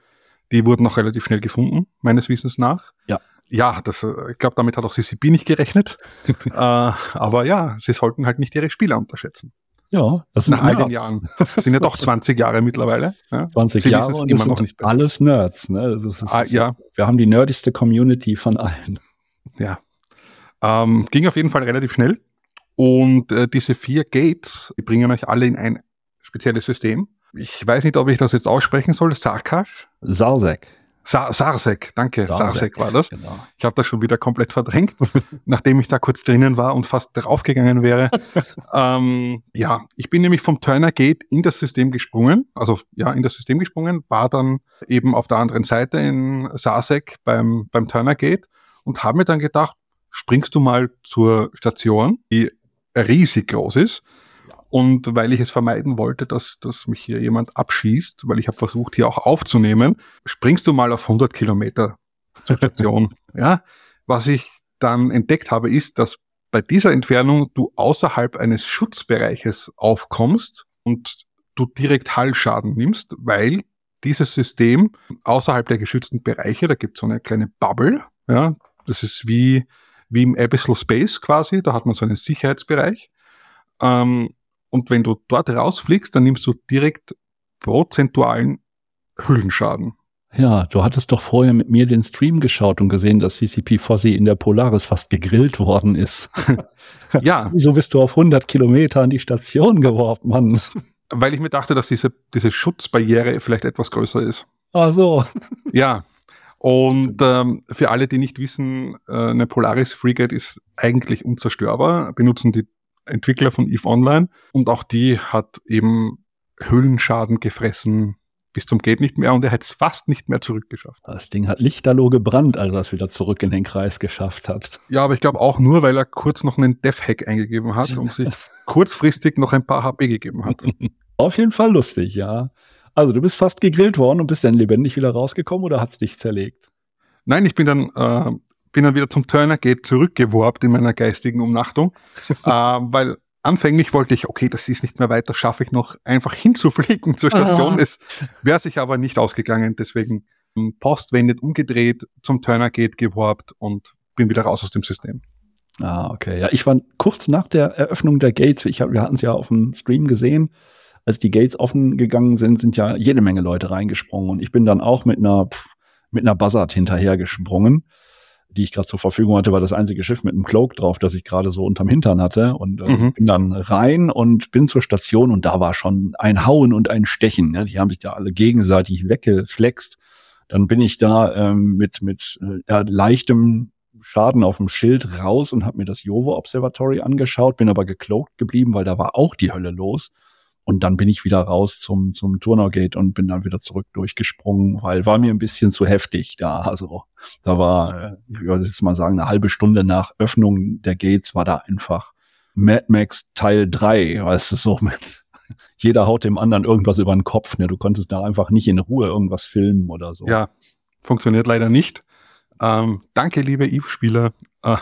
Die wurden noch relativ schnell gefunden, meines Wissens nach. Ja. Ja, das, äh, ich glaube, damit hat auch CCP nicht gerechnet. <laughs> äh, aber ja, sie sollten halt nicht ihre Spieler unterschätzen. Ja, das sind Nach all den Jahren. Das sind ja doch <laughs> 20 Jahre mittlerweile. Ja? 20 Sie Jahre und immer noch nicht besser. alles Nerds. Ne? Das ist, ah, ja. Wir haben die nerdigste Community von allen. Ja. Ähm, ging auf jeden Fall relativ schnell. Und äh, diese vier Gates, die bringen euch alle in ein spezielles System. Ich weiß nicht, ob ich das jetzt aussprechen soll. Sarkash? Salsek. Sa Sarsek, danke, Sarsek, war das. Genau. Ich habe das schon wieder komplett verdrängt, <laughs> nachdem ich da kurz drinnen war und fast draufgegangen wäre. <laughs> ähm, ja, ich bin nämlich vom Turner Gate in das System gesprungen, also ja, in das System gesprungen, war dann eben auf der anderen Seite in Sarsek beim, beim Turner Gate und habe mir dann gedacht, springst du mal zur Station, die riesig groß ist und weil ich es vermeiden wollte, dass, dass mich hier jemand abschießt, weil ich habe versucht, hier auch aufzunehmen, springst du mal auf 100 Kilometer zur Station. <laughs> ja, was ich dann entdeckt habe, ist, dass bei dieser Entfernung du außerhalb eines Schutzbereiches aufkommst und du direkt Hallschaden nimmst, weil dieses System außerhalb der geschützten Bereiche, da gibt es so eine kleine Bubble, ja, das ist wie, wie im Abyssal Space quasi, da hat man so einen Sicherheitsbereich. Ähm, und wenn du dort rausfliegst, dann nimmst du direkt prozentualen Hüllenschaden. Ja, du hattest doch vorher mit mir den Stream geschaut und gesehen, dass CCP Fossi in der Polaris fast gegrillt worden ist. <laughs> ja. Wieso bist du auf 100 Kilometer an die Station geworfen, Mann? Weil ich mir dachte, dass diese, diese Schutzbarriere vielleicht etwas größer ist. Ach so. Ja. Und ähm, für alle, die nicht wissen, äh, eine Polaris Frigate ist eigentlich unzerstörbar, benutzen die Entwickler von EVE Online. Und auch die hat eben Höhlenschaden gefressen bis zum geht nicht mehr und er hätte es fast nicht mehr zurückgeschafft. Das Ding hat lichterloh gebrannt, als er es wieder zurück in den Kreis geschafft hat. Ja, aber ich glaube auch nur, weil er kurz noch einen Dev-Hack eingegeben hat und sich <laughs> kurzfristig noch ein paar HP gegeben hat. <laughs> Auf jeden Fall lustig, ja. Also du bist fast gegrillt worden und bist dann lebendig wieder rausgekommen oder hat es dich zerlegt? Nein, ich bin dann äh, bin dann wieder zum Turner Gate zurückgeworbt in meiner geistigen Umnachtung, <laughs> äh, weil anfänglich wollte ich, okay, das ist nicht mehr weiter, schaffe ich noch einfach hinzufliegen zur Station. Ah. Es wäre sich aber nicht ausgegangen, deswegen postwendet umgedreht, zum Turner Gate geworbt und bin wieder raus aus dem System. Ah, okay. Ja, ich war kurz nach der Eröffnung der Gates, ich hab, wir hatten es ja auf dem Stream gesehen, als die Gates offen gegangen sind, sind ja jede Menge Leute reingesprungen und ich bin dann auch mit einer, mit einer Buzzard hinterhergesprungen die ich gerade zur Verfügung hatte, war das einzige Schiff mit einem Cloak drauf, das ich gerade so unterm Hintern hatte. Und äh, mhm. bin dann rein und bin zur Station und da war schon ein Hauen und ein Stechen. Ja, die haben sich da alle gegenseitig weggeflext. Dann bin ich da ähm, mit, mit äh, leichtem Schaden auf dem Schild raus und habe mir das Jovo Observatory angeschaut, bin aber gecloakt geblieben, weil da war auch die Hölle los. Und dann bin ich wieder raus zum, zum Turnau-Gate und bin dann wieder zurück durchgesprungen, weil war mir ein bisschen zu heftig da. Also da war, äh, ich würde jetzt mal sagen, eine halbe Stunde nach Öffnung der Gates war da einfach Mad Max Teil 3, weißt du, so mit <laughs> jeder haut dem anderen irgendwas über den Kopf. Ne? Du konntest da einfach nicht in Ruhe irgendwas filmen oder so. Ja, funktioniert leider nicht. Ähm, danke, liebe Eve-Spieler, äh,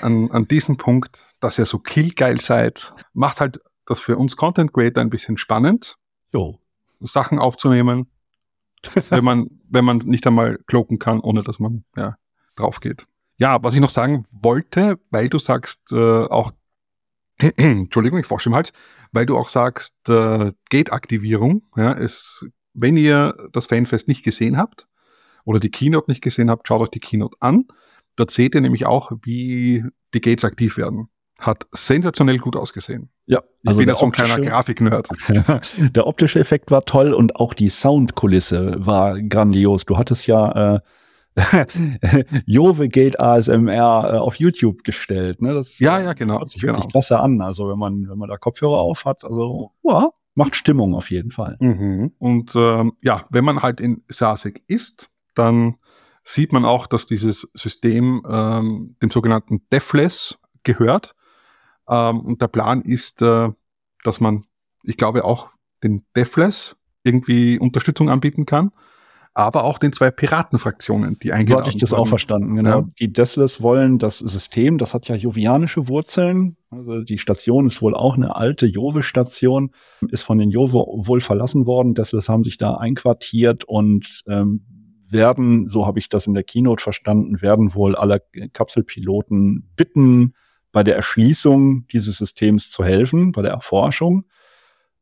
an, an diesem Punkt, dass ihr so killgeil seid. Macht halt das für uns Content Creator ein bisschen spannend. Jo. Sachen aufzunehmen, <laughs> wenn man, wenn man nicht einmal cloaken kann, ohne dass man ja, drauf geht. Ja, was ich noch sagen wollte, weil du sagst, äh, auch, <clears throat> Entschuldigung, ich forsche im Hals, weil du auch sagst, äh, Gate-Aktivierung, ja, ist, wenn ihr das Fanfest nicht gesehen habt oder die Keynote nicht gesehen habt, schaut euch die Keynote an. Dort seht ihr nämlich auch, wie die Gates aktiv werden hat sensationell gut ausgesehen. Ja, ich also bin ja so ein kleiner Grafik-Nerd. <laughs> der optische Effekt war toll und auch die Soundkulisse war grandios. Du hattest ja äh, <laughs> Jove Gate ASMR äh, auf YouTube gestellt. Ne? Das ja, ja, genau. hört sich wirklich genau. klasse an. Also wenn man, wenn man da Kopfhörer auf hat, also ja, macht Stimmung auf jeden Fall. Mhm. Und ähm, ja, wenn man halt in Sasek ist, dann sieht man auch, dass dieses System ähm, dem sogenannten Defless gehört. Ähm, und der Plan ist, äh, dass man, ich glaube, auch den Defless irgendwie Unterstützung anbieten kann, aber auch den zwei Piratenfraktionen, die eingeladen So hatte ich das wurden. auch verstanden, genau. Ja. Die Deathless wollen das System, das hat ja jovianische Wurzeln. Also die Station ist wohl auch eine alte Jove-Station, ist von den Jove wohl verlassen worden. Deathless haben sich da einquartiert und ähm, werden, so habe ich das in der Keynote verstanden, werden wohl alle Kapselpiloten bitten, bei der Erschließung dieses Systems zu helfen, bei der Erforschung.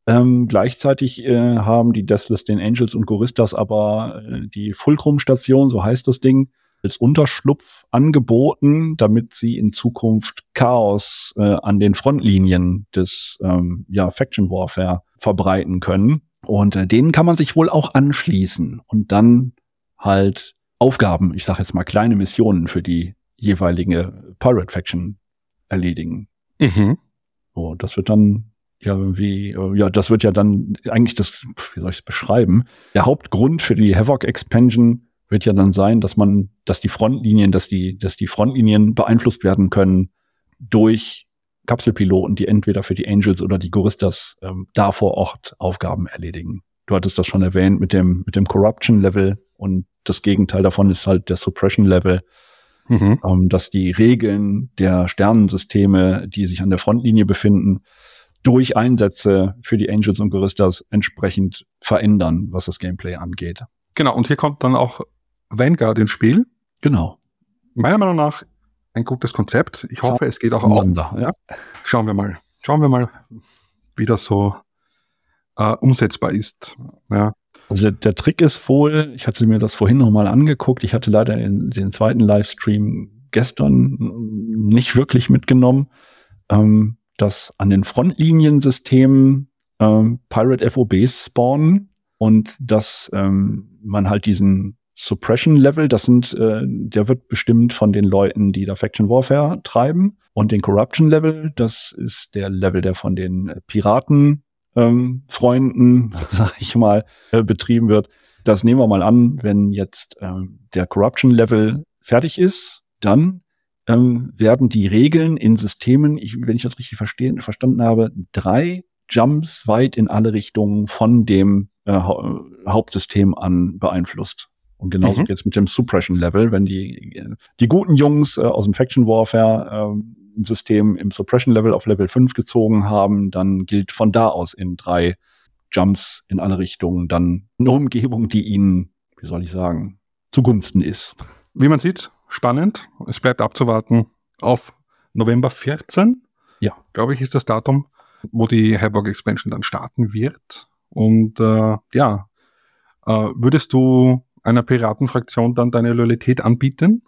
Ähm, gleichzeitig äh, haben die Deathless den Angels und Goristas aber äh, die Fulcrum-Station, so heißt das Ding, als Unterschlupf angeboten, damit sie in Zukunft Chaos äh, an den Frontlinien des ähm, ja, Faction Warfare verbreiten können. Und äh, denen kann man sich wohl auch anschließen und dann halt Aufgaben, ich sage jetzt mal kleine Missionen für die jeweilige Pirate Faction erledigen. Mhm. So, das wird dann ja irgendwie, äh, ja, das wird ja dann eigentlich das, wie soll ich es beschreiben? Der Hauptgrund für die Havoc Expansion wird ja dann sein, dass man, dass die Frontlinien, dass die, dass die Frontlinien beeinflusst werden können durch Kapselpiloten, die entweder für die Angels oder die Goristas ähm, da vor Ort Aufgaben erledigen. Du hattest das schon erwähnt mit dem, mit dem Corruption Level und das Gegenteil davon ist halt der Suppression Level Mhm. ähm, dass die Regeln der Sternensysteme, die sich an der Frontlinie befinden, durch Einsätze für die Angels und Goristas entsprechend verändern, was das Gameplay angeht. Genau, und hier kommt dann auch Vanguard ins Spiel. Genau. Meiner Meinung nach ein gutes Konzept. Ich hoffe, es geht auch auf. Aufeinander, ja. Schauen wir mal. Schauen wir mal, wie das so äh, umsetzbar ist. Ja. Also der, der Trick ist wohl, ich hatte mir das vorhin noch mal angeguckt, ich hatte leider den, den zweiten Livestream gestern nicht wirklich mitgenommen, ähm, dass an den Frontliniensystemen ähm, Pirate FOBs spawnen und dass ähm, man halt diesen Suppression Level, das sind, äh, der wird bestimmt von den Leuten, die da Faction Warfare treiben. Und den Corruption Level, das ist der Level, der von den Piraten ähm, Freunden, <laughs> sag ich mal, äh, betrieben wird. Das nehmen wir mal an, wenn jetzt ähm, der Corruption Level fertig ist, dann ähm, werden die Regeln in Systemen, ich, wenn ich das richtig verstehen, verstanden habe, drei Jumps weit in alle Richtungen von dem äh, Hau Hauptsystem an beeinflusst. Und genauso Mhm. geht's mit dem Suppression Level, wenn die, die guten Jungs äh, aus dem Faction Warfare ein System im Suppression Level auf Level 5 gezogen haben, dann gilt von da aus in drei Jumps in alle Richtungen dann eine Umgebung, die ihnen, wie soll ich sagen, zugunsten ist. Wie man sieht, spannend. Es bleibt abzuwarten auf November 14. Ja. Glaube ich, ist das Datum, wo die Havoc Expansion dann starten wird. Und äh, ja, äh, würdest du einer Piratenfraktion dann deine Loyalität anbieten?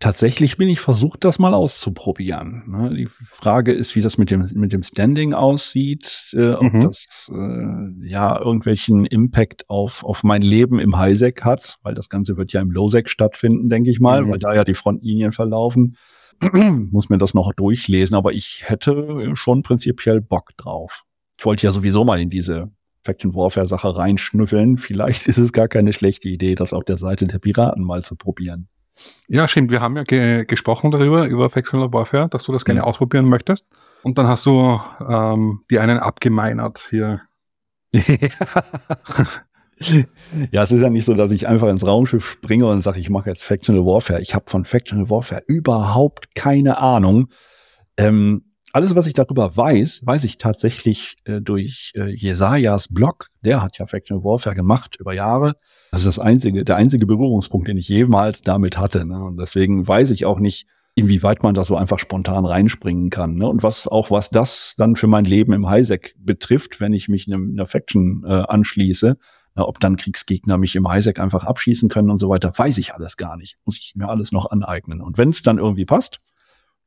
Tatsächlich bin ich versucht, das mal auszuprobieren. Ne? Die Frage ist, wie das mit dem, mit dem Standing aussieht, äh, ob Mhm. das äh, ja irgendwelchen Impact auf, auf mein Leben im Highsec hat, weil das Ganze wird ja im Lowsec stattfinden, denke ich mal, Mhm. weil da ja die Frontlinien verlaufen. <clears throat> Muss mir das noch durchlesen, aber ich hätte schon prinzipiell Bock drauf. Ich wollte ja sowieso mal in diese Faction Warfare Sache reinschnüffeln. Vielleicht <laughs> ist es gar keine schlechte Idee, das auf der Seite der Piraten mal zu probieren. Ja, stimmt. Wir haben ja ge gesprochen darüber, über Factional Warfare, dass du das gerne Ja. ausprobieren möchtest. Und dann hast du ähm, die einen abgemeinert hier. <laughs> ja, es ist ja nicht so, dass ich einfach ins Raumschiff springe und sage, ich mache jetzt Factional Warfare. Ich habe von Factional Warfare überhaupt keine Ahnung. Ähm, alles, was ich darüber weiß, weiß ich tatsächlich äh, durch äh, Jesajas Blog. Der hat ja Factional Warfare gemacht über Jahre. Das ist das einzige, der einzige Berührungspunkt, den ich jemals damit hatte. Ne? Und deswegen weiß ich auch nicht, inwieweit man da so einfach spontan reinspringen kann. Ne? Und was auch was das dann für mein Leben im Highsec betrifft, wenn ich mich einem, einer Faction äh, anschließe, na, ob dann Kriegsgegner mich im Highsec einfach abschießen können und so weiter, weiß ich alles gar nicht. Muss ich mir alles noch aneignen. Und wenn es dann irgendwie passt,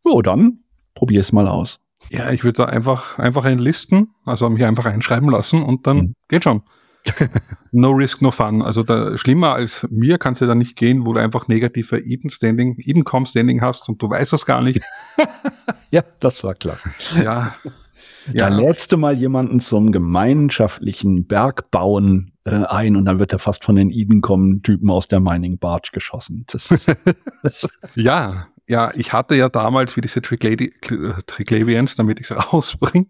jo, dann probier es mal aus. Ja, ich würde da einfach, einfach enlisten, also mich einfach einschreiben lassen und dann Mhm. geht schon. <laughs> no risk, no fun. Also da, schlimmer als mir kann es ja dann nicht gehen, wo du einfach negative Eden-Standing, Eden-Com-Standing hast und du weißt das gar nicht. <laughs> Ja, das war klasse. ja, Ja. Da lädst du mal jemanden zum gemeinschaftlichen Bergbauen äh, ein und dann wird er fast von den Eden kommen Typen aus der Mining Barge geschossen. <laughs> ja, ja, ich hatte ja damals, wie diese Triglavians, damit ich es <laughs> rausbringe,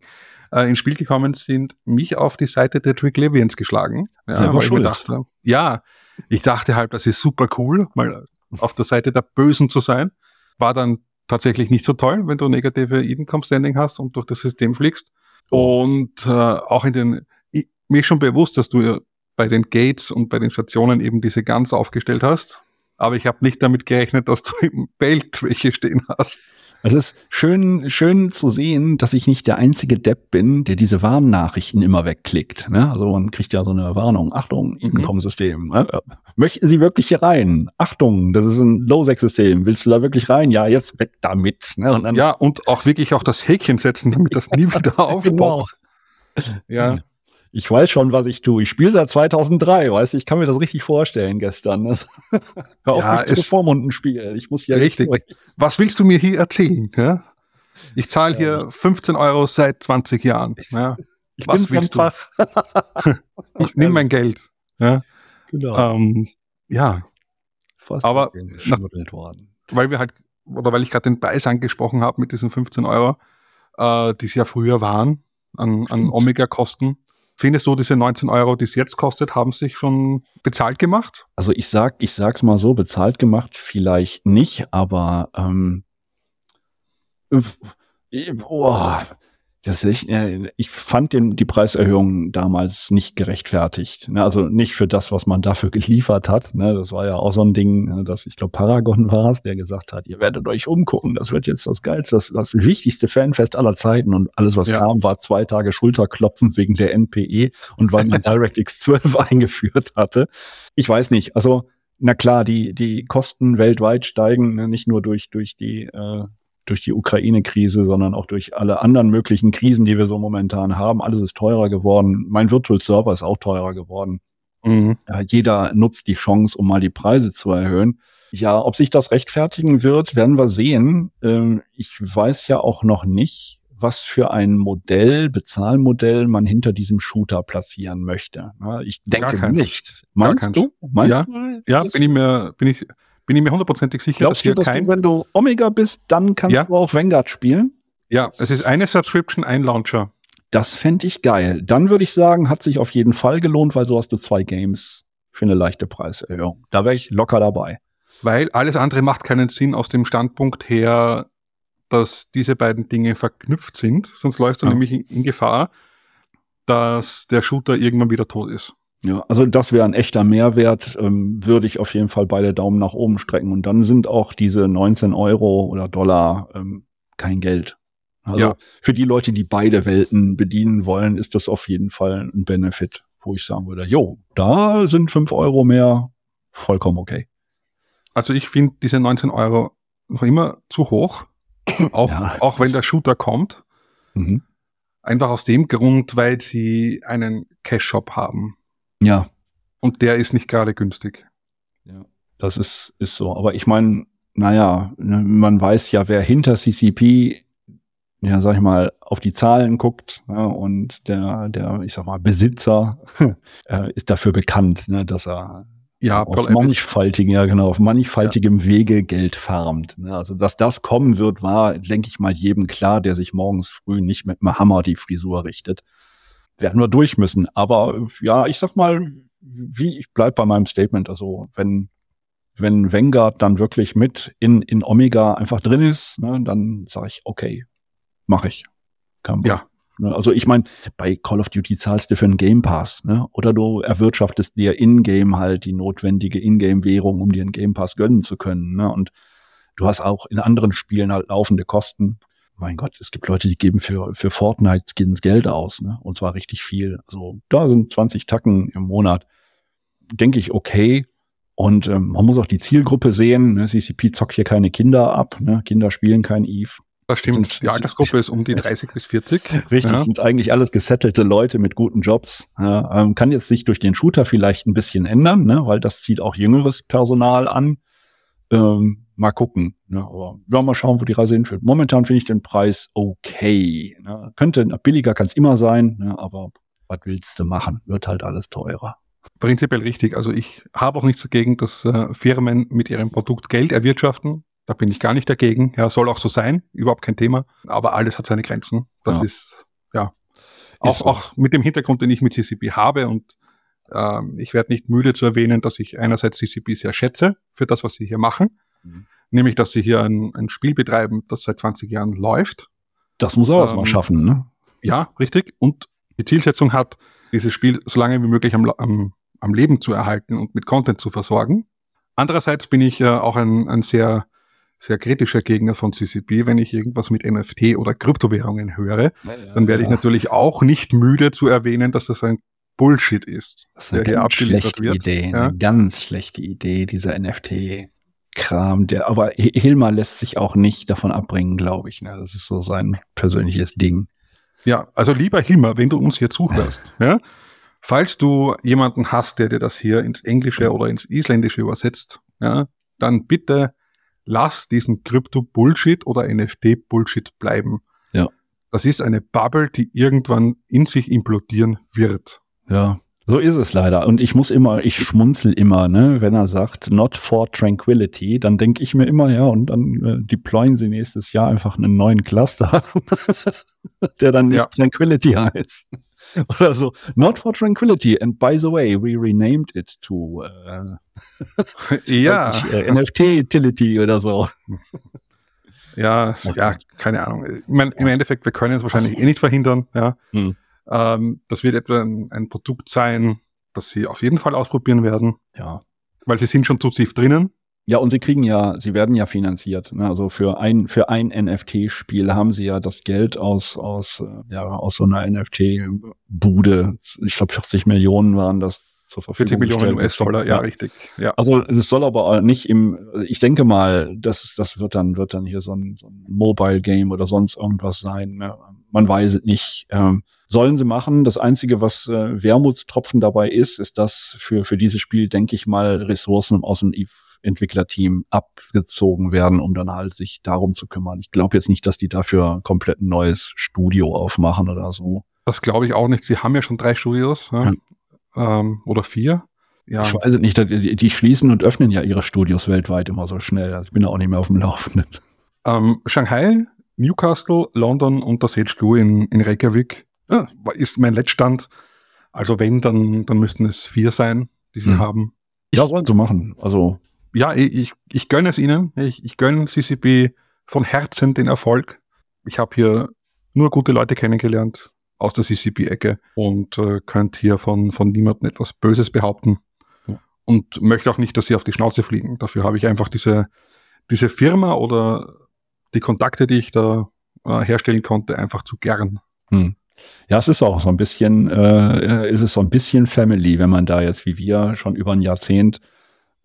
äh, ins Spiel gekommen sind, mich auf die Seite der Triglavians geschlagen. Ja, Selber schuld. Dachte, ja, ich dachte halt, das ist super cool, mal auf der Seite der Bösen zu sein. War dann tatsächlich nicht so toll, wenn du negative Income-Standing hast und durch das System fliegst. Und äh, auch in den, ich, mir ist schon bewusst, dass du bei den Gates und bei den Stationen eben diese Guns aufgestellt hast. Aber ich habe nicht damit gerechnet, dass du im Belt welche stehen hast. Es ist schön, schön zu sehen, dass ich nicht der einzige Depp bin, der diese Warnnachrichten immer wegklickt. Ne? Also man kriegt ja so eine Warnung. Achtung, Income-System. Ne? Möchten Sie wirklich hier rein? Achtung, das ist ein Low-Sec-System. Willst du da wirklich rein? Ja, jetzt weg damit. Ne? Und ja, und auch wirklich auch das Häkchen setzen, damit das nie <laughs> wieder aufbaut. genau. Ja ich weiß schon, was ich tue. Ich spiele seit 2003, weißt du, ich kann mir das richtig vorstellen gestern. Das, <laughs> hör auf, ja, mich zu Vormunden spielen. Ich muss ja richtig. Was willst du mir hier erzählen? Ja? Ich zahle ja. hier 15 Euro seit 20 Jahren. Ja? Ich was bin willst du? <laughs> ich nehme mein Geld. Ja, genau. Ähm, ja. Fast aber nach, worden. weil wir halt oder weil ich gerade den Preis angesprochen habe mit diesen 15 Euro, äh, die es ja früher waren an, an Omega-Kosten Findest du, diese 19 Euro, die es jetzt kostet, haben sich schon bezahlt gemacht? Also ich sag, ich sag's mal so, bezahlt gemacht vielleicht nicht, aber ähm, oh, das ist, äh, ich fand den, die Preiserhöhung damals nicht gerechtfertigt. Ne? Also nicht für das, was man dafür geliefert hat. Ne? Das war ja auch so ein Ding, ne? dass ich glaube Paragon war es, der gesagt hat, ihr werdet euch umgucken. Das wird jetzt das geilste, das, das wichtigste Fanfest aller Zeiten und alles, was ja. kam, war zwei Tage Schulterklopfen wegen der NPE und weil man <laughs> DirectX 12 <laughs> eingeführt hatte. Ich weiß nicht. Also na klar, die die Kosten weltweit steigen, ne? nicht nur durch durch die äh, durch die Ukraine-Krise, sondern auch durch alle anderen möglichen Krisen, die wir so momentan haben. Alles ist teurer geworden. Mein Virtual Server ist auch teurer geworden. Mhm. Ja, jeder nutzt die Chance, um mal die Preise zu erhöhen. Ja, ob sich das rechtfertigen wird, werden wir sehen. Ähm, ich weiß ja auch noch nicht, was für ein Modell, Bezahlmodell man hinter diesem Shooter platzieren möchte. Ich denke nicht. Meinst du? Meinst ja, du? Ja, bin ich mir, bin ich, bin ich mir hundertprozentig sicher, Glaubst dass hier du, dass kein... Du, wenn du Omega bist, dann kannst ja. du auch Vanguard spielen? Ja, es ist eine Subscription, ein Launcher. Das fände ich geil. Dann würde ich sagen, hat sich auf jeden Fall gelohnt, weil so hast du zwei Games für eine leichte Preiserhöhung. Da wäre ich locker dabei. Weil alles andere macht keinen Sinn aus dem Standpunkt her, dass diese beiden Dinge verknüpft sind. Sonst läufst du ja. nämlich in Gefahr, dass der Shooter irgendwann wieder tot ist. Ja, also das wäre ein echter Mehrwert, ähm, würde ich auf jeden Fall beide Daumen nach oben strecken. Und dann sind auch diese 19 Euro oder Dollar ähm, kein Geld. Also ja. für die Leute, die beide Welten bedienen wollen, ist das auf jeden Fall ein Benefit, wo ich sagen würde, jo, da sind fünf Euro mehr vollkommen okay. Also ich finde diese 19 Euro noch immer zu hoch, <coughs> auch, ja. auch wenn der Shooter kommt. Mhm. Einfach aus dem Grund, weil sie einen Cash-Shop haben. Ja. Und der ist nicht gerade günstig. Ja, das ist, ist so. Aber ich meine, naja, ne, man weiß ja, wer hinter CCP, ja, sag ich mal, auf die Zahlen guckt ja, und der, der, ich sag mal, Besitzer <laughs> äh, ist dafür bekannt, ne, dass er ja, auf mannigfaltigen, ja genau, auf mannigfaltigem ja. Wege Geld farmt. Ne? Also, dass das kommen wird, war, denke ich mal, jedem klar, der sich morgens früh nicht mit einem Hammer die Frisur richtet werden wir durch müssen. Aber ja, ich sag mal, wie ich bleib bei meinem Statement. Also wenn wenn Vanguard dann wirklich mit in in Omega einfach drin ist, ne, dann sage ich okay, mache ich. Kann ja. Ne, also ich meine, bei Call of Duty zahlst du für einen Game Pass, ne? Oder du erwirtschaftest dir in-game halt die notwendige In-game-Währung, um dir einen Game Pass gönnen zu können. Ne? Und du hast auch in anderen Spielen halt laufende Kosten mein Gott, es gibt Leute, die geben für, für Fortnite-Skins Geld aus, ne? Und zwar richtig viel. Also da sind 20 Tacken im Monat. Denke ich, okay. Und ähm, man muss auch die Zielgruppe sehen. Ne? CCP zockt hier keine Kinder ab. Ne? Kinder spielen kein Eve. Das stimmt. Sind, die Altersgruppe ist um die 30 bis 40. Richtig, ja. sind eigentlich alles gesettelte Leute mit guten Jobs. Ja, ähm, kann jetzt sich durch den Shooter vielleicht ein bisschen ändern, ne? weil das zieht auch jüngeres Personal an. Ähm, mal gucken. Ne? Aber ja, mal schauen, wo die Reise hinführt. Momentan finde ich den Preis okay. Ne? Könnte billiger kann es immer sein, ne? aber was willst du machen? Wird halt alles teurer. Prinzipiell richtig. Also ich habe auch nichts dagegen, dass äh, Firmen mit ihrem Produkt Geld erwirtschaften. Da bin ich gar nicht dagegen. Ja, soll auch so sein, überhaupt kein Thema. Aber alles hat seine Grenzen. Das ja. ist, ja, auch, auch mit dem Hintergrund, den ich mit CCP habe und ähm, ich werde nicht müde zu erwähnen, dass ich einerseits CCP sehr schätze für das, was sie hier machen. Mhm. Nämlich, dass sie hier ein, ein, Spiel betreiben, das seit 20 Jahren läuft. Das muss auch ähm, mal schaffen, ne? Ja, richtig. Und die Zielsetzung hat, dieses Spiel so lange wie möglich am, am, am Leben zu erhalten und mit Content zu versorgen. Andererseits bin ich äh, auch ein, ein sehr, sehr kritischer Gegner von CCP. Wenn ich irgendwas mit NFT oder Kryptowährungen höre, ja, dann werde ich natürlich auch nicht müde zu erwähnen, dass das ein Bullshit ist. Das ist eine ganz schlechte wird. Idee, ja? eine ganz schlechte Idee, dieser NFT-Kram. Der, aber Hilmar lässt sich auch nicht davon abbringen, glaube ich. Ne? Das ist so sein persönliches Ding. Ja, also lieber Hilmar, wenn du uns hier zuhörst, <laughs> ja, falls du jemanden hast, der dir das hier ins Englische oder ins Isländische übersetzt, ja, dann bitte lass diesen Krypto-Bullshit oder NFT-Bullshit bleiben. Ja. Das ist eine Bubble, die irgendwann in sich implodieren wird. Ja, so ist es leider. Und ich muss immer, ich schmunzel immer, ne, wenn er sagt, not for tranquility, dann denke ich mir immer, ja, und dann äh, deployen sie nächstes Jahr einfach einen neuen Cluster, <laughs> der dann nicht ja. Tranquility heißt. <laughs> Oder so, not for tranquility. And by the way, we renamed it to äh, <laughs> ja. äh, NFT Utility oder so. Ja, ja, keine Ahnung. Ich mein, Im Endeffekt, wir können es wahrscheinlich eh nicht verhindern, ja. Hm. Ähm, das wird etwa ein, ein, Produkt sein, das sie auf jeden Fall ausprobieren werden. Ja. Weil sie sind schon zu tief drinnen. Ja, und sie kriegen ja, sie werden ja finanziert. Ne? Also für ein, für ein NFT-Spiel haben sie ja das Geld aus, aus, äh, ja, aus so einer NFT-Bude. Ich glaube, 40 Millionen waren das zur Verfügung 40 Millionen US-Dollar, ja, ja, richtig. Ja. Also es soll aber nicht im, ich denke mal, das, das wird dann, wird dann hier so ein, so ein Mobile-Game oder sonst irgendwas sein. Ne? Man weiß es nicht. Ähm, sollen sie machen. Das Einzige, was äh, Wermutstropfen dabei ist, ist, dass für, für dieses Spiel, denke ich mal, Ressourcen aus dem Entwicklerteam abgezogen werden, um dann halt sich darum zu kümmern. Ich glaube jetzt nicht, dass die dafür komplett ein neues Studio aufmachen oder so. Das glaube ich auch nicht. Sie haben ja schon drei Studios ja. Ähm, oder vier. Ja. Ich weiß es nicht, die, die, schließen und öffnen ja ihre Studios weltweit immer so schnell. Also ich bin da auch nicht mehr auf dem Laufenden. Ähm, Shanghai, Newcastle, London und das HQ in, in Reykjavik ja, ist mein Letztstand. Also wenn, dann, dann müssten es vier sein, die sie hm. haben. Ich, ja, sollen sie machen. Also. Ja, ich, ich gönne es ihnen. Ich, ich gönne CCP von Herzen den Erfolg. Ich habe hier nur gute Leute kennengelernt aus der CCP-Ecke und äh, könnte hier von, von niemandem etwas Böses behaupten. Ja. Und möchte auch nicht, dass sie auf die Schnauze fliegen. Dafür habe ich einfach diese, diese Firma oder die Kontakte, die ich da äh, herstellen konnte, einfach zu gern. Hm. Ja, es ist auch so ein bisschen, äh, ist es so ein bisschen Family, wenn man da jetzt wie wir schon über ein Jahrzehnt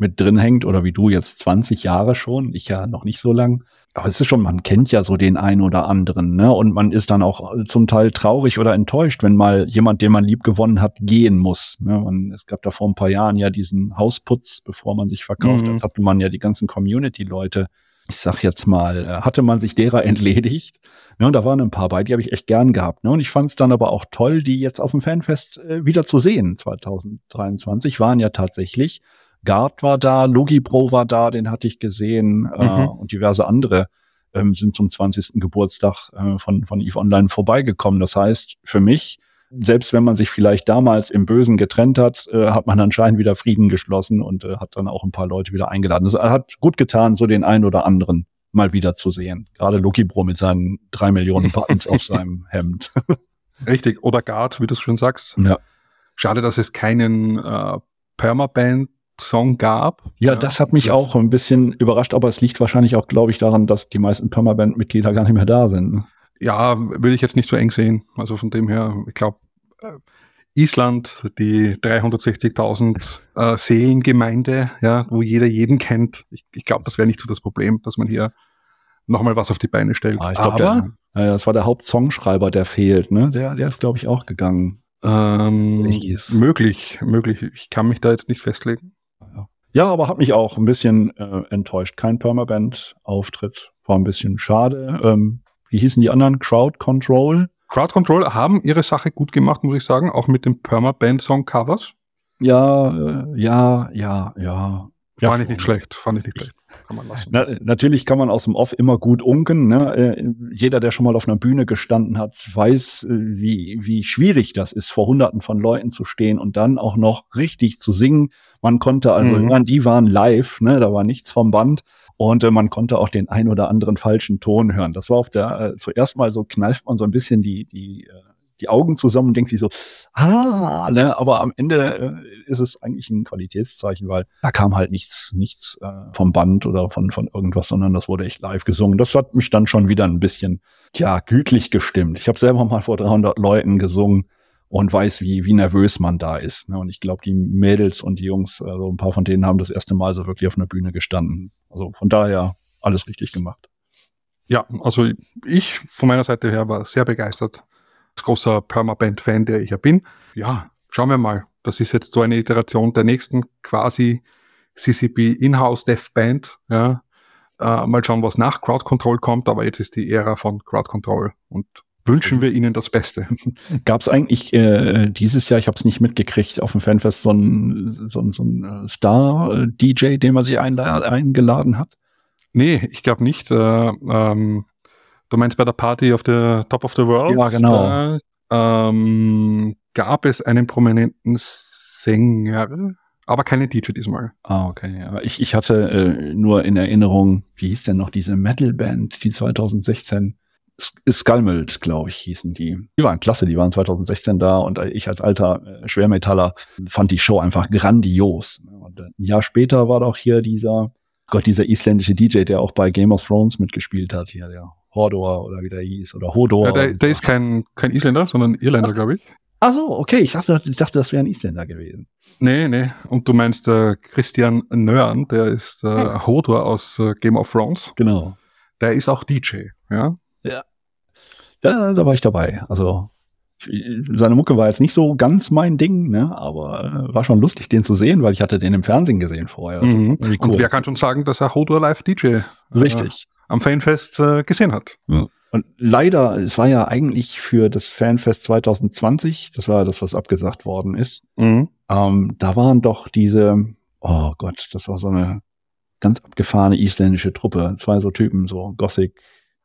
mit drin hängt oder wie du jetzt 20 Jahre schon, ich ja noch nicht so lang. Aber es ist schon, man kennt ja so den einen oder anderen, ne? Und man ist dann auch zum Teil traurig oder enttäuscht, wenn mal jemand, den man lieb gewonnen hat, gehen muss. Ne? Man, es gab da vor ein paar Jahren ja diesen Hausputz, bevor man sich verkauft mhm. hat, hatte man ja die ganzen Community-Leute ich sag jetzt mal, äh, hatte man sich derer <laughs> entledigt. Ne, und da waren ein paar bei, die habe ich echt gern gehabt. Ne? Und ich fand es dann aber auch toll, die jetzt auf dem Fanfest äh, wieder zu sehen. 2023 waren ja tatsächlich. Guard war da, Logi Pro war da, den hatte ich gesehen äh, mhm. äh, und diverse andere ähm, sind zum 20. Geburtstag äh, von, von EVE Online vorbeigekommen. Das heißt, für mich selbst wenn man sich vielleicht damals im Bösen getrennt hat, äh, hat man anscheinend wieder Frieden geschlossen und äh, hat dann auch ein paar Leute wieder eingeladen. Das hat gut getan, so den einen oder anderen mal wieder zu sehen. Gerade Bro mit seinen drei Millionen Buttons auf <laughs> seinem Hemd. Richtig, oder Guard, wie du es schon sagst. Ja. Schade, dass es keinen äh, Permaband Song gab. Ja, das hat mich das auch ein bisschen überrascht, aber es liegt wahrscheinlich auch, glaube ich, daran, dass die meisten Permaband-Mitglieder gar nicht mehr da sind. Ja, würde ich jetzt nicht so eng sehen. Also von dem her, ich glaube, äh, Island, die 360.000 äh, Seelengemeinde, ja, wo jeder jeden kennt. Ich, ich glaube, das wäre nicht so das Problem, dass man hier nochmal was auf die Beine stellt. Ah, ich glaub, Aber der, ja, das war der Hauptsongschreiber, der fehlt, ne? Der, der ist, glaube ich, auch gegangen. Ähm, möglich, möglich. Ich kann mich da jetzt nicht festlegen. Ja. Ja, aber hat mich auch ein bisschen äh, enttäuscht. Kein Permaband-Auftritt. War ein bisschen schade. Ähm, wie hießen die anderen? Crowd Control? Crowd Control haben ihre Sache gut gemacht, muss ich sagen, auch mit den Permaband-Song-Covers. Ja, äh, ja, ja, ja. Fand ja, ich nicht schlecht, fand ich nicht schlecht. Kann man lassen. Na, natürlich kann man aus dem Off immer gut unken. Ne? Äh, jeder, der schon mal auf einer Bühne gestanden hat, weiß, äh, wie, wie schwierig das ist, vor hunderten von Leuten zu stehen und dann auch noch richtig zu singen. Man konnte also mhm. hören, die waren live, ne? da war nichts vom Band. Und äh, man konnte auch den ein oder anderen falschen Ton hören. Das war auf der, äh, zuerst mal so kneift man so ein bisschen die, die äh, die Augen zusammen und denkt sich so, ah, ne, aber am Ende äh, ist es eigentlich ein Qualitätszeichen, weil da kam halt nichts, nichts äh, vom Band oder von, von irgendwas, sondern das wurde echt live gesungen. Das hat mich dann schon wieder ein bisschen, ja, gütlich gestimmt. Ich habe selber mal vor 300 Leuten gesungen und weiß, wie, wie nervös man da ist. Ne? Und ich glaube, die Mädels und die Jungs, also ein paar von denen haben das erste Mal so wirklich auf einer Bühne gestanden. Also von daher alles richtig gemacht. Ja, also ich von meiner Seite her war sehr begeistert großer Permaband-Fan, der ich ja bin. Ja, schauen wir mal. Das ist jetzt so eine Iteration der nächsten quasi CCP Inhouse Dev Band. Ja. Äh, mal schauen, was nach Crowd Control kommt, aber jetzt ist die Ära von Crowd Control und wünschen wir Ihnen das Beste. <laughs> Gab es eigentlich äh, dieses Jahr, ich habe es nicht mitgekriegt, auf dem Fanfest so ein, so ein, so ein äh, Star-DJ, den man sich eingeladen hat? Nee, ich glaube nicht. Äh, ähm, Du meinst bei der Party auf der Top of the World? Ja, genau. Da, ähm, gab es einen prominenten Sänger, aber keine DJ diesmal. Ah, okay. Aber ich, ich hatte äh, nur in Erinnerung, wie hieß denn noch diese Metal-Band, die 2016 Skullmelt, glaube ich, hießen die. Die waren klasse, die waren 2016 da und ich als alter äh, Schwermetaller fand die Show einfach grandios. Und äh, ein Jahr später war doch hier dieser, Gott, dieser isländische DJ, der auch bei Game of Thrones mitgespielt hat, hier, der Hodor oder wie der hieß oder Hodor. Ja, der, der ist kein, kein Isländer, sondern Irländer, glaube ich. Ach so, okay. Ich dachte, ich dachte das wäre ein Isländer gewesen. Nee, nee. Und du meinst äh, Christian Nörn, der ist äh, hm. Hodor aus äh, Game of Thrones. Genau. Der ist auch DJ, ja? Ja. Ja, da war ich dabei. Also seine Mucke war jetzt nicht so ganz mein Ding, ne? aber äh, war schon lustig, den zu sehen, weil ich hatte den im Fernsehen gesehen vorher. Also, mhm. cool. Und wer kann schon sagen, dass er Hodor Live DJ äh, Richtig am Fanfest äh, gesehen hat. Ja. Und leider, es war ja eigentlich für das Fanfest 2020, das war das, was abgesagt worden ist. Mhm. Ähm, da waren doch diese, oh Gott, das war so eine ganz abgefahrene isländische Truppe. Zwei so Typen, so Gothic.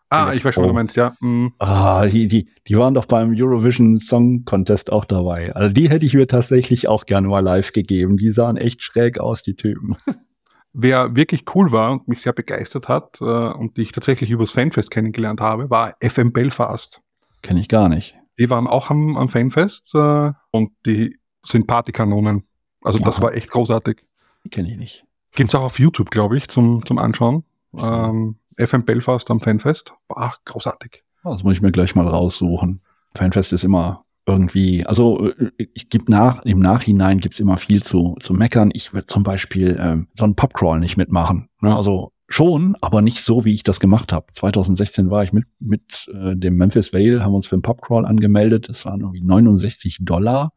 Ah, ich weiß schon, was du meinst, ja. Mhm. Ah, die, die, die waren doch beim Eurovision Song Contest auch dabei. Also die hätte ich mir tatsächlich auch gerne mal live gegeben. Die sahen echt schräg aus, die Typen. <laughs> Wer wirklich cool war und mich sehr begeistert hat äh, und die ich tatsächlich übers Fanfest kennengelernt habe, war FM Belfast. Kenne ich gar nicht. Die waren auch am, am Fanfest äh, und die sind Partykanonen. Also das war echt großartig. Kenne ich nicht. Gibt's auch auf YouTube, glaube ich, zum, zum Anschauen. Ähm, FM Belfast am Fanfest. War großartig. Das muss ich mir gleich mal raussuchen. Fanfest ist immer irgendwie, also äh, ich gebe nach, im Nachhinein gibt's immer viel zu, zu meckern. Ich würde zum Beispiel ähm, so einen Pubcrawl nicht mitmachen. Ne? Also schon, aber nicht so, wie ich das gemacht habe. 2016 war ich mit, mit äh, dem Memphis Vale, haben uns für einen Pubcrawl angemeldet. Das waren irgendwie 69 Dollar.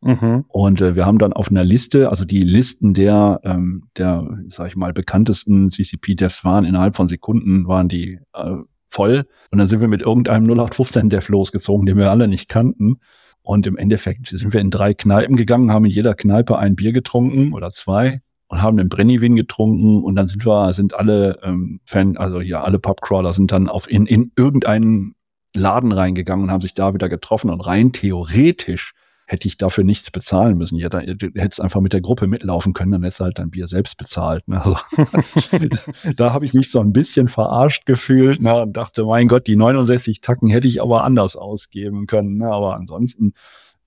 Mhm. Und äh, wir haben dann auf einer Liste, also die Listen der, ähm, der, sag ich mal, bekanntesten CCP-Devs waren innerhalb von Sekunden, waren die äh, voll. Und dann sind wir mit irgendeinem 0815 Dev losgezogen, den wir alle nicht kannten. Und im Endeffekt sind wir in drei Kneipen gegangen, haben in jeder Kneipe ein Bier getrunken oder zwei und haben den Brennivin getrunken und dann sind wir, sind alle ähm, Fan, also ja, alle Pubcrawler sind dann auf in, in irgendeinen Laden reingegangen und haben sich da wieder getroffen und rein theoretisch hätte ich dafür nichts bezahlen müssen. Da, du hättest einfach mit der Gruppe mitlaufen können, dann hättest du halt dein Bier selbst bezahlt. Ne? Also, <laughs> da habe ich mich so ein bisschen verarscht gefühlt ne? und dachte, mein Gott, die 69 Tacken hätte ich aber anders ausgeben können. Ne? Aber ansonsten,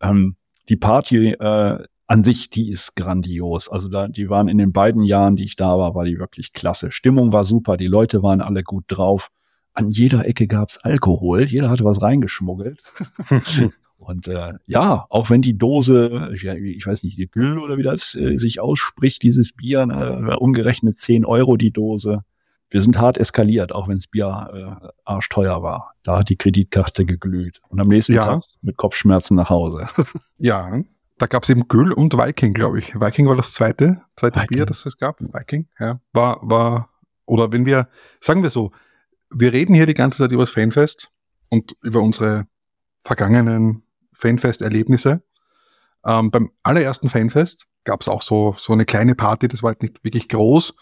ähm, die Party äh, an sich, die ist grandios. Also da, die waren in den beiden Jahren, die ich da war, war die wirklich klasse. Stimmung war super, die Leute waren alle gut drauf. An jeder Ecke gab's Alkohol, jeder hatte was reingeschmuggelt. <laughs> Und äh, ja, auch wenn die Dose, ich, ich weiß nicht, die Güll oder wie das äh, sich ausspricht, dieses Bier, ne, umgerechnet 10 Euro die Dose. Wir sind hart eskaliert, auch wenn das Bier äh, arschteuer war. Da hat die Kreditkarte geglüht. Und am nächsten ja. Tag mit Kopfschmerzen nach Hause. <laughs> ja, da gab es eben Güll und Viking, glaube ich. Viking war das zweite, zweite Viking. Bier, das es gab. Viking, ja. War, war, oder wenn wir, sagen wir so, wir reden hier die ganze Zeit über das Fanfest und über unsere vergangenen Fanfest-Erlebnisse. Ähm, beim allerersten Fanfest gab es auch so, so eine kleine Party, das war halt nicht wirklich groß.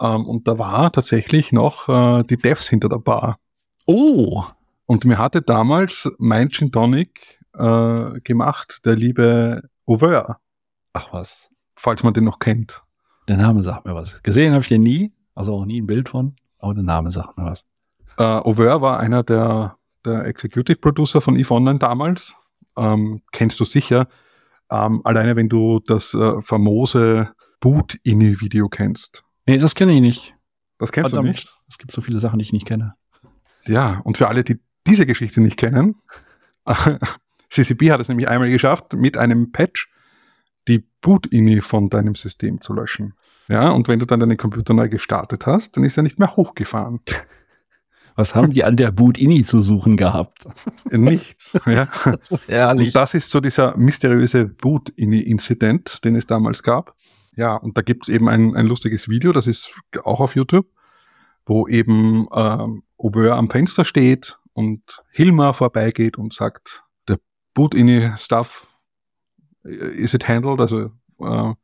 Ähm, und da war tatsächlich noch äh, die Devs hinter der Bar. Oh! Und mir hatte damals mein Gin Tonic äh, gemacht, der liebe Auveur. Ach was. Falls man den noch kennt. Der Name sagt mir was. Gesehen habe ich den nie, also auch nie ein Bild von, aber der Name sagt mir was. Äh, war einer der, der Executive Producer von EVE Online damals. Ähm, kennst du sicher. Ähm, alleine wenn du das äh, famose Boot-Ini-Video kennst. Nee, das kenne ich nicht. Das kennst Verdammt. du nicht? Es gibt so viele Sachen, die ich nicht kenne. Ja, und für alle, die diese Geschichte nicht kennen, <laughs> CCP hat es nämlich einmal geschafft, mit einem Patch die Boot-INI von deinem System zu löschen. Ja, und wenn du dann deinen Computer neu gestartet hast, dann ist er nicht mehr hochgefahren. <laughs> Was haben die an der Boot-INI zu suchen gehabt? Nichts. Ja. <laughs> Herrlich. Und das ist so dieser mysteriöse Boot-INI-Inzident, den es damals gab. Ja, und da gibt es eben ein, ein lustiges Video, das ist auch auf YouTube, wo eben ähm, Aubeur am Fenster steht und Hilmar vorbeigeht und sagt, boot any stuff, is it handled? Also äh,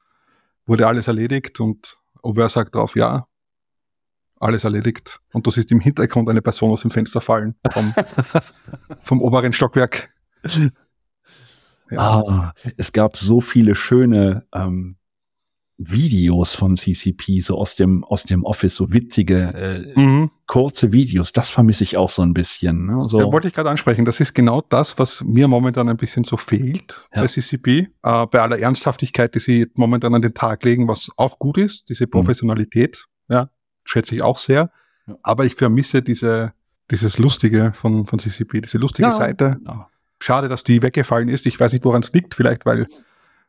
wurde alles erledigt und Over sagt drauf, ja, alles erledigt. Und du siehst im Hintergrund eine Person aus dem Fenster fallen vom, <laughs> vom oberen Stockwerk. Ja. Ah, es gab so viele schöne ähm, Videos von CCP, so aus dem, aus dem Office, so witzige, äh, mhm. kurze Videos. Das vermisse ich auch so ein bisschen. Ne? So. Ja, wollte ich gerade ansprechen. Das ist genau das, was mir momentan ein bisschen so fehlt ja. bei CCP. Äh, bei aller Ernsthaftigkeit, die sie momentan an den Tag legen, was auch gut ist, diese mhm. Professionalität, mhm. ja, schätze ich auch sehr. Ja. Aber ich vermisse diese, dieses Lustige von, von CCP, diese lustige Seite. Schade, dass die weggefallen ist. Ich weiß nicht, woran es liegt. Vielleicht, weil